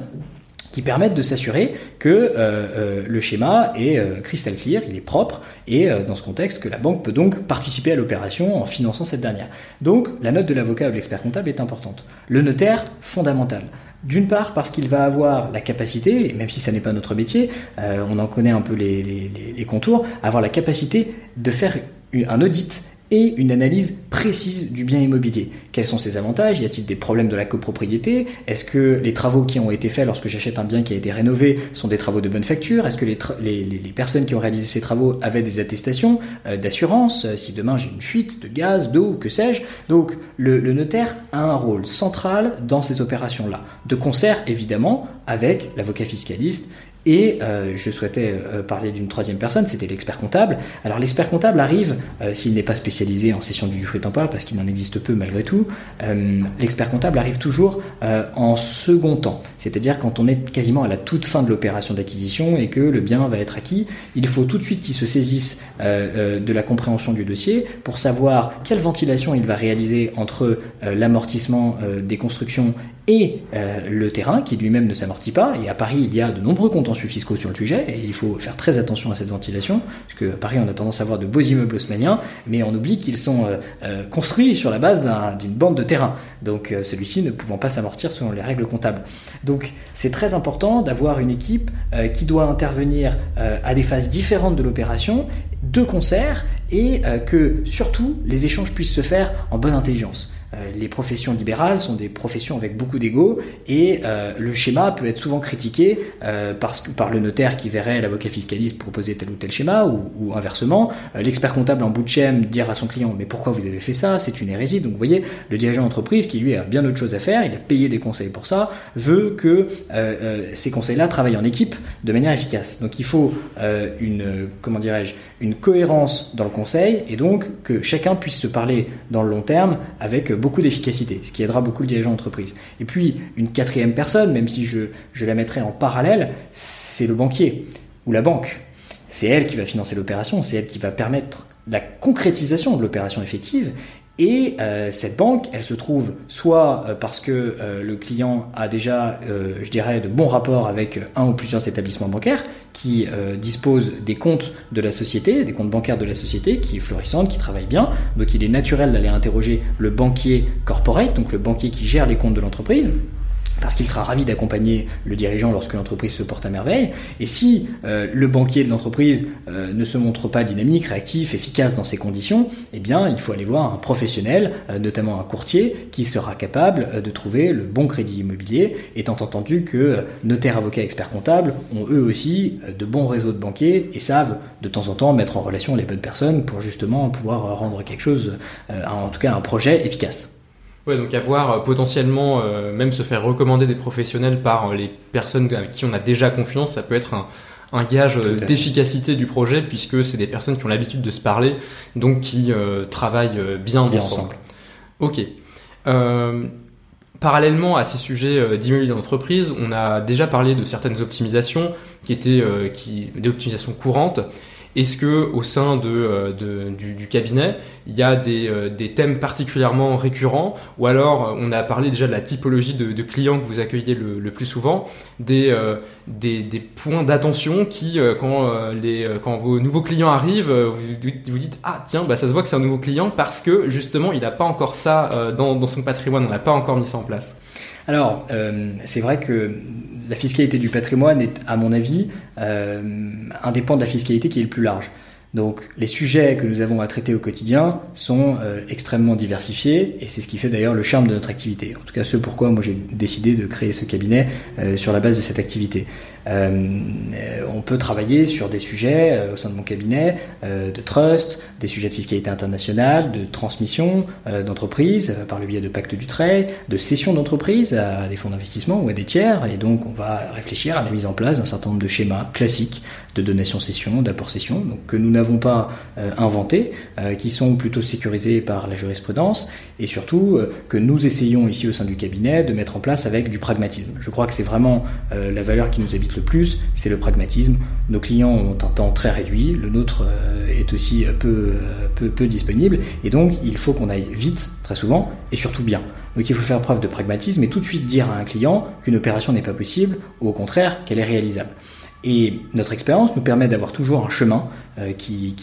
qui permettent de s'assurer que euh, euh, le schéma est euh, crystal clear, il est propre, et dans ce contexte que la banque peut donc participer à l'opération en finançant cette dernière. Donc la note de l'avocat ou de l'expert comptable est importante. Le notaire, fondamental. D'une part parce qu'il va avoir la capacité, même si ça n'est pas notre métier, euh, on en connaît un peu les, les, contours, avoir la capacité de faire un audit et une analyse précise du bien immobilier. Quels sont ses avantages? Y a-t-il des problèmes de la copropriété? Est-ce que les travaux qui ont été faits lorsque j'achète un bien qui a été rénové sont des travaux de bonne facture? Est-ce que les, personnes qui ont réalisé ces travaux avaient des attestations euh, d'assurance euh, Si demain j'ai une fuite de gaz, d'eau, que sais-je? Donc le, le notaire a un rôle central dans ces opérations-là, de concert évidemment avec l'avocat fiscaliste et euh, je souhaitais euh, parler d'une troisième personne, c'était l'expert comptable. Alors l'expert comptable arrive, euh, s'il n'est pas spécialisé en session du fruit temporaire, parce qu'il en existe peu malgré tout, l'expert comptable arrive toujours en second temps. C'est-à-dire quand on est quasiment à la toute fin de l'opération d'acquisition et que le bien va être acquis, il faut tout de suite qu'il se saisisse de la compréhension du dossier pour savoir quelle ventilation il va réaliser entre l'amortissement des constructions et le terrain qui lui-même ne s'amortit pas. Et à Paris, il y a de nombreux comptes fiscaux sur le sujet, et il faut faire très attention à cette ventilation, parce que Paris, on a tendance à voir de beaux immeubles haussmanniens, mais on oublie qu'ils sont euh, euh, construits sur la base d'une bande de terrain, donc euh, celui-ci ne pouvant pas s'amortir selon les règles comptables. Donc c'est très important d'avoir une équipe qui doit intervenir à des phases différentes de l'opération, de concert, et que surtout les échanges puissent se faire en bonne intelligence. Euh, les professions libérales sont des professions avec beaucoup d'ego et euh, le schéma peut être souvent critiqué euh, parce par le notaire qui verrait l'avocat fiscaliste proposer tel ou tel schéma ou, inversement. L'expert comptable en bout de chaîne dire à son client mais pourquoi vous avez fait ça? C'est une hérésie. Donc vous voyez le dirigeant d'entreprise qui lui a bien autre chose à faire il a payé des conseils pour ça veut que ces conseils-là travaillent en équipe de manière efficace. Donc il faut une comment dirais-je une cohérence dans le conseil et donc que chacun puisse se parler dans le long terme avec beaucoup d'efficacité, ce qui aidera beaucoup le dirigeant d'entreprise. Et puis, une quatrième personne, même si je, je la mettrai en parallèle, c'est le banquier ou la banque. C'est elle qui va financer l'opération, c'est elle qui va permettre la concrétisation de l'opération effective et euh, cette banque, elle se trouve soit euh, parce que euh, le client a déjà, je dirais, de bons rapports avec un ou plusieurs établissements bancaires qui disposent des comptes de la société, des comptes bancaires de la société, qui est florissante, qui travaille bien. Donc il est naturel d'aller interroger le banquier corporate, donc le banquier qui gère les comptes de l'entreprise parce qu'il sera ravi d'accompagner le dirigeant lorsque l'entreprise se porte à merveille. Et si euh, le banquier de l'entreprise euh, ne se montre pas dynamique, réactif, efficace dans ces conditions, eh bien, il faut aller voir un professionnel, euh, notamment un courtier, qui sera capable de trouver le bon crédit immobilier, étant entendu que notaires, avocats, experts comptables ont eux aussi de bons réseaux de banquiers et savent de temps en temps mettre en relation les bonnes personnes pour justement pouvoir rendre quelque chose, en tout cas un projet efficace. Ouais, donc avoir euh, potentiellement euh, même se faire recommander des professionnels par euh, les personnes avec qui on a déjà confiance, ça peut être un, un gage d'efficacité du projet puisque c'est des personnes qui ont l'habitude de se parler, donc qui travaillent bien, bien ensemble. Ok. parallèlement à ces sujets d'immobilier d'entreprise, on a déjà parlé de certaines optimisations qui étaient qui, des optimisations courantes. Est-ce que au sein de, du, cabinet, il y a des, des, thèmes particulièrement récurrents, ou alors on a parlé déjà de la typologie de, clients que vous accueillez le, plus souvent, des, points d'attention qui, quand, les, quand vos nouveaux clients arrivent, vous, vous dites ah tiens, bah, ça se voit que c'est un nouveau client parce que justement il n'a pas encore ça dans, son patrimoine, on n'a pas encore mis ça en place. Alors, euh, c'est vrai que la fiscalité du patrimoine est, à mon avis, euh, de la fiscalité qui est le plus large. Donc les sujets que nous avons à traiter au quotidien sont euh, extrêmement diversifiés et c'est ce qui fait d'ailleurs le charme de notre activité. En tout cas, ce pourquoi moi j'ai décidé de créer ce cabinet euh, sur la base de cette activité. Euh, on peut travailler sur des sujets au sein de mon cabinet de trust, des sujets de fiscalité internationale, de transmission d'entreprise par le biais de pacte du trait, de cession d'entreprise à des fonds d'investissement ou à des tiers. Et donc on va réfléchir à la mise en place d'un certain nombre de schémas classiques de donation-cession, d'apport-cession, que nous n'avons pas euh, inventés, euh, qui sont plutôt sécurisés par la jurisprudence, et surtout euh, que nous essayons ici au sein du cabinet de mettre en place avec du pragmatisme. Je crois que c'est vraiment la valeur qui nous habite le plus, c'est le pragmatisme. Nos clients ont un temps très réduit, le nôtre est aussi peu, peu, peu disponible, et donc il faut qu'on aille vite, très souvent, et surtout bien. Donc il faut faire preuve de pragmatisme et tout de suite dire à un client qu'une opération n'est pas possible, ou au contraire qu'elle est réalisable. Et notre expérience nous permet d'avoir toujours un chemin euh, qui,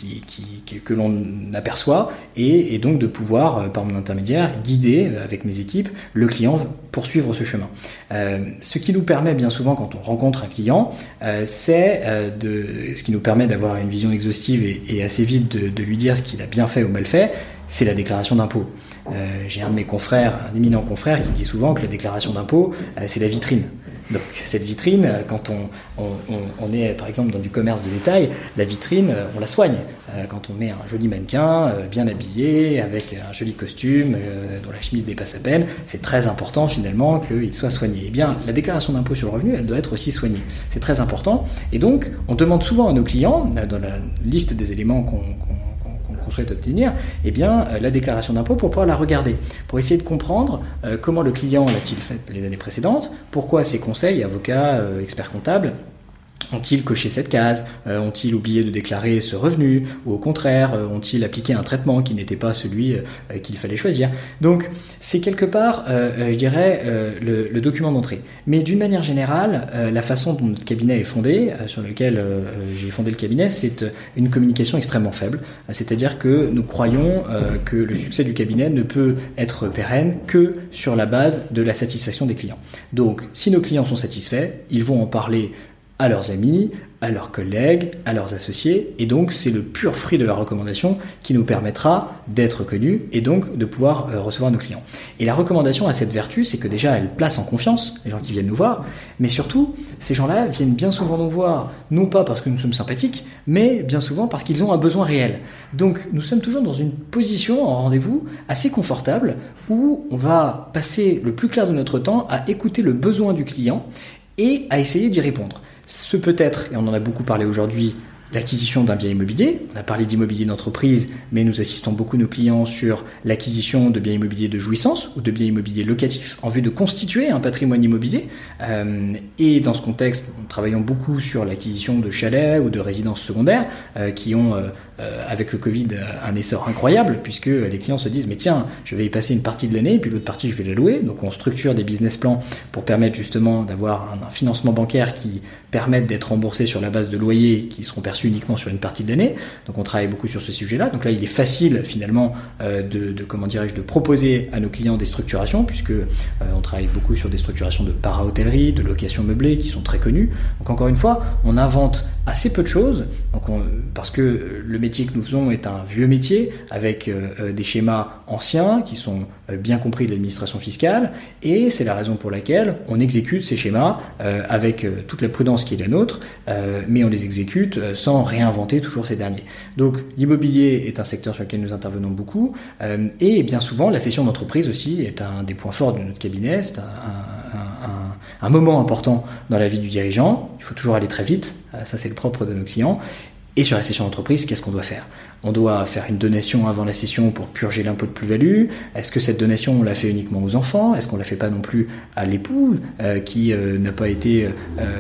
que l'on aperçoit et, donc de pouvoir, euh, par mon intermédiaire, guider euh, avec mes équipes le client pour suivre ce chemin. Ce qui nous permet bien souvent quand on rencontre un client, c'est de ce qui nous permet d'avoir une vision exhaustive et, assez vite de, de, lui dire ce qu'il a bien fait ou mal fait, c'est la déclaration d'impôt. J'ai un de mes confrères, un éminent confrère, qui dit souvent que la déclaration d'impôt, c'est la vitrine. Donc cette vitrine, euh, quand on, est par exemple dans du commerce de détail, la vitrine, euh, on la soigne. Euh, quand on met un joli mannequin, bien habillé, avec un joli costume, dont la chemise dépasse à peine, c'est très important finalement qu'il soit soigné. Eh bien, la déclaration d'impôt sur le revenu, elle doit être aussi soignée. C'est très important. Et donc, on demande souvent à nos clients, dans la liste des éléments qu'on souhaite obtenir, eh bien, euh, la déclaration d'impôt pour pouvoir la regarder, pour essayer de comprendre euh, comment le client l'a-t-il fait les années précédentes, pourquoi ses conseils, avocats, euh, experts comptables, ont-ils coché cette case euh, Ont-ils oublié de déclarer ce revenu Ou au contraire, euh, ont-ils appliqué un traitement qui n'était pas celui euh, qu'il fallait choisir Donc, c'est quelque part, je dirais, le, document d'entrée. Mais d'une manière générale, la façon dont notre cabinet est fondé, sur lequel j'ai fondé le cabinet, c'est une communication extrêmement faible. C'est-à-dire que nous croyons que le succès du cabinet ne peut être pérenne que sur la base de la satisfaction des clients. Donc, si nos clients sont satisfaits, ils vont en parler à leurs amis, à leurs collègues, à leurs associés, et donc c'est le pur fruit de la recommandation qui nous permettra d'être connus et donc de pouvoir euh, recevoir nos clients. Et la recommandation a cette vertu, c'est que déjà elle place en confiance les gens qui viennent nous voir, mais surtout ces gens-là viennent bien souvent nous voir, non pas parce que nous sommes sympathiques, mais bien souvent parce qu'ils ont un besoin réel. Donc nous sommes toujours dans une position en rendez-vous assez confortable où on va passer le plus clair de notre temps à écouter le besoin du client et à essayer d'y répondre. Ce peut être, et on en a beaucoup parlé aujourd'hui, l'acquisition d'un bien immobilier. On a parlé d'immobilier d'entreprise, mais nous assistons beaucoup nos clients sur l'acquisition de biens immobiliers de jouissance ou de biens immobiliers locatifs en vue de constituer un patrimoine immobilier. Euh, et dans ce contexte, nous travaillons beaucoup sur l'acquisition de chalets ou de résidences secondaires euh, qui ont euh, avec le Covid un essor incroyable puisque les clients se disent mais tiens je vais y passer une partie de l'année puis l'autre partie je vais la louer. Donc on structure des business plans pour permettre justement d'avoir un, financement bancaire qui permette d'être remboursé sur la base de loyers qui seront perçus uniquement sur une partie de l'année. Donc on travaille beaucoup sur ce sujet là donc là il est facile finalement euh, de, de, comment dirais-je de proposer à nos clients des structurations puisque euh, on travaille beaucoup sur des structurations de para-hôtellerie de location meublée qui sont très connues. Donc encore une fois on invente assez peu de choses. Donc parce que le métier que nous faisons est un vieux métier avec euh, euh, des schémas anciens qui sont euh, bien compris de l'administration fiscale. Et c'est la raison pour laquelle on exécute ces schémas avec toute la prudence qui est la nôtre, mais on les exécute sans réinventer toujours ces derniers. Donc l'immobilier est un secteur sur lequel nous intervenons beaucoup et bien souvent la session d'entreprise aussi est un des points forts de notre cabinet, c'est un moment important dans la vie du dirigeant. Il faut toujours aller très vite, ça c'est le propre de nos clients. Et sur la session d'entreprise, qu'est-ce qu'on doit faire? On doit faire une donation avant la session pour purger l'impôt de plus-value. Est-ce que cette donation, on la fait uniquement aux enfants? Est-ce qu'on la fait pas non plus à l'époux euh, qui euh, n'a pas été, euh,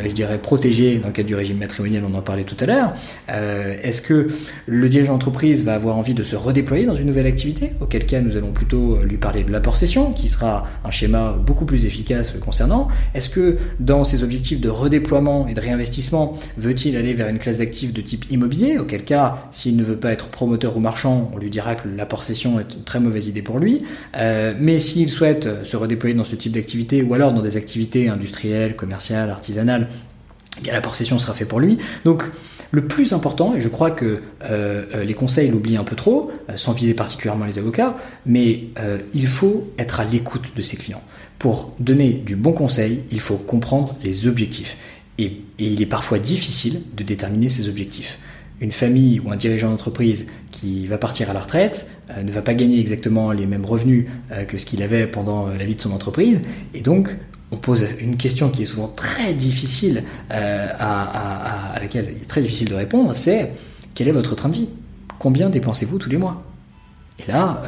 je dirais, protégé dans le cadre du régime matrimonial? On en parlait tout à l'heure. Est-ce que le dirigeant d'entreprise va avoir envie de se redéployer dans une nouvelle activité? Auquel cas, nous allons plutôt lui parler de l'apport-session, qui sera un schéma beaucoup plus efficace concernant. Est-ce que dans ses objectifs de redéploiement et de réinvestissement, veut-il aller vers une classe d'actifs de type immobilier, auquel cas, s'il ne veut pas être promoteur ou marchand, on lui dira que l'apport-cession est une très mauvaise idée pour lui. Euh, mais s'il souhaite se redéployer dans ce type d'activité, ou alors dans des activités industrielles, commerciales, artisanales, eh bien l'apport-cession sera fait pour lui. Donc, le plus important, et je crois que euh, euh, les conseils l'oublient un peu trop, sans viser particulièrement les avocats, mais il faut être à l'écoute de ses clients. Pour donner du bon conseil, il faut comprendre les objectifs. et il est parfois difficile de déterminer ces objectifs une famille ou un dirigeant d'entreprise qui va partir à la retraite euh, ne va pas gagner exactement les mêmes revenus euh, que ce qu'il avait pendant euh, la vie de son entreprise. Et donc, on pose une question qui est souvent très difficile, à, à, laquelle il est très difficile de répondre, c'est quel est votre train de vie? Combien dépensez-vous tous les mois? Et là,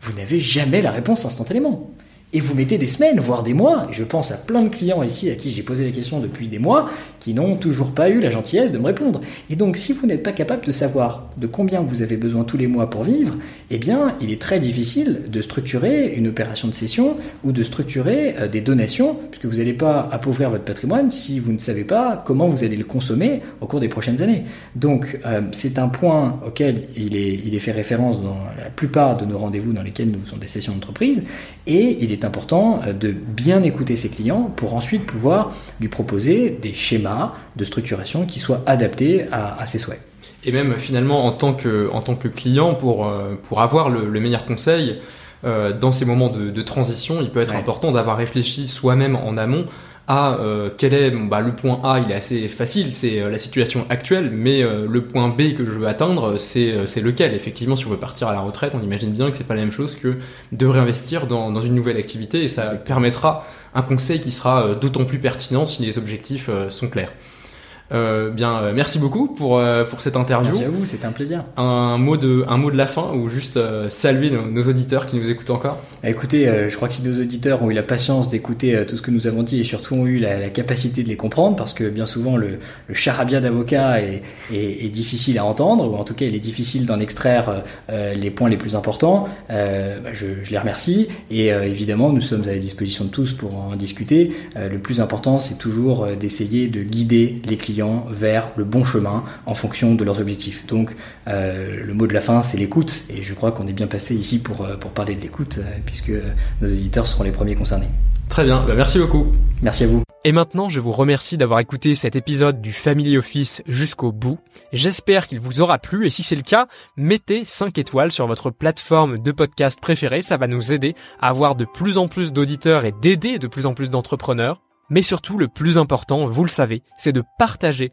vous n'avez jamais la réponse instantanément. Et vous mettez des semaines, voire des mois, et je pense à plein de clients ici à qui j'ai posé la question depuis des mois, qui n'ont toujours pas eu la gentillesse de me répondre. Et donc si vous n'êtes pas capable de savoir de combien vous avez besoin tous les mois pour vivre, eh bien il est très difficile de structurer une opération de cession ou de structurer euh, des donations, puisque vous n'allez pas appauvrir votre patrimoine si vous ne savez pas comment vous allez le consommer au cours des prochaines années. Donc euh, c'est un point auquel il est, fait référence dans la plupart de nos rendez-vous dans lesquels nous faisons des sessions d'entreprise, et il est important euh, de bien écouter ses clients pour ensuite pouvoir lui proposer des schémas de structuration qui soient adaptés à, ses souhaits. Et même finalement en tant que, en tant que client, pour, euh, pour avoir le, meilleur conseil, euh, dans ces moments de, transition, il peut être important d'avoir réfléchi soi-même en amont à euh, quel est bah, le point A il est assez facile c'est euh, la situation actuelle mais euh, le point B que je veux atteindre c'est c'est lequel? Effectivement si on veut partir à la retraite on imagine bien que c'est pas la même chose que de réinvestir dans, dans une nouvelle activité et ça permettra un conseil qui sera d'autant plus pertinent si les objectifs sont clairs euh, bien, euh, merci beaucoup pour euh, pour cette interview. Merci à vous, c'était un plaisir. Un mot de un mot de la fin ou juste saluer nos, auditeurs qui nous écoutent encore? Bah, écoutez, je crois que si nos auditeurs ont eu la patience d'écouter tout ce que nous avons dit et surtout ont eu la, capacité de les comprendre, parce que bien souvent le, le charabia d'avocat est, est, difficile à entendre ou en tout cas il est difficile d'en extraire les points les plus importants. Bah, je, je, les remercie et évidemment nous sommes à la disposition de tous pour en discuter. le plus important c'est toujours d'essayer de guider les clients vers le bon chemin en fonction de leurs objectifs. Donc euh, le mot de la fin, c'est l'écoute, et je crois qu'on est bien passé ici pour, euh, pour parler de l'écoute, euh, puisque nos auditeurs seront les premiers concernés. Très bien, bah, merci beaucoup. Merci à vous. Et maintenant, je vous remercie d'avoir écouté cet épisode du Family Office jusqu'au bout. J'espère qu'il vous aura plu et si c'est le cas, mettez 5 étoiles sur votre plateforme de podcast préférée, ça va nous aider à avoir de plus en plus d'auditeurs et d'aider de plus en plus d'entrepreneurs. Mais surtout, le plus important, vous le savez, c'est de partager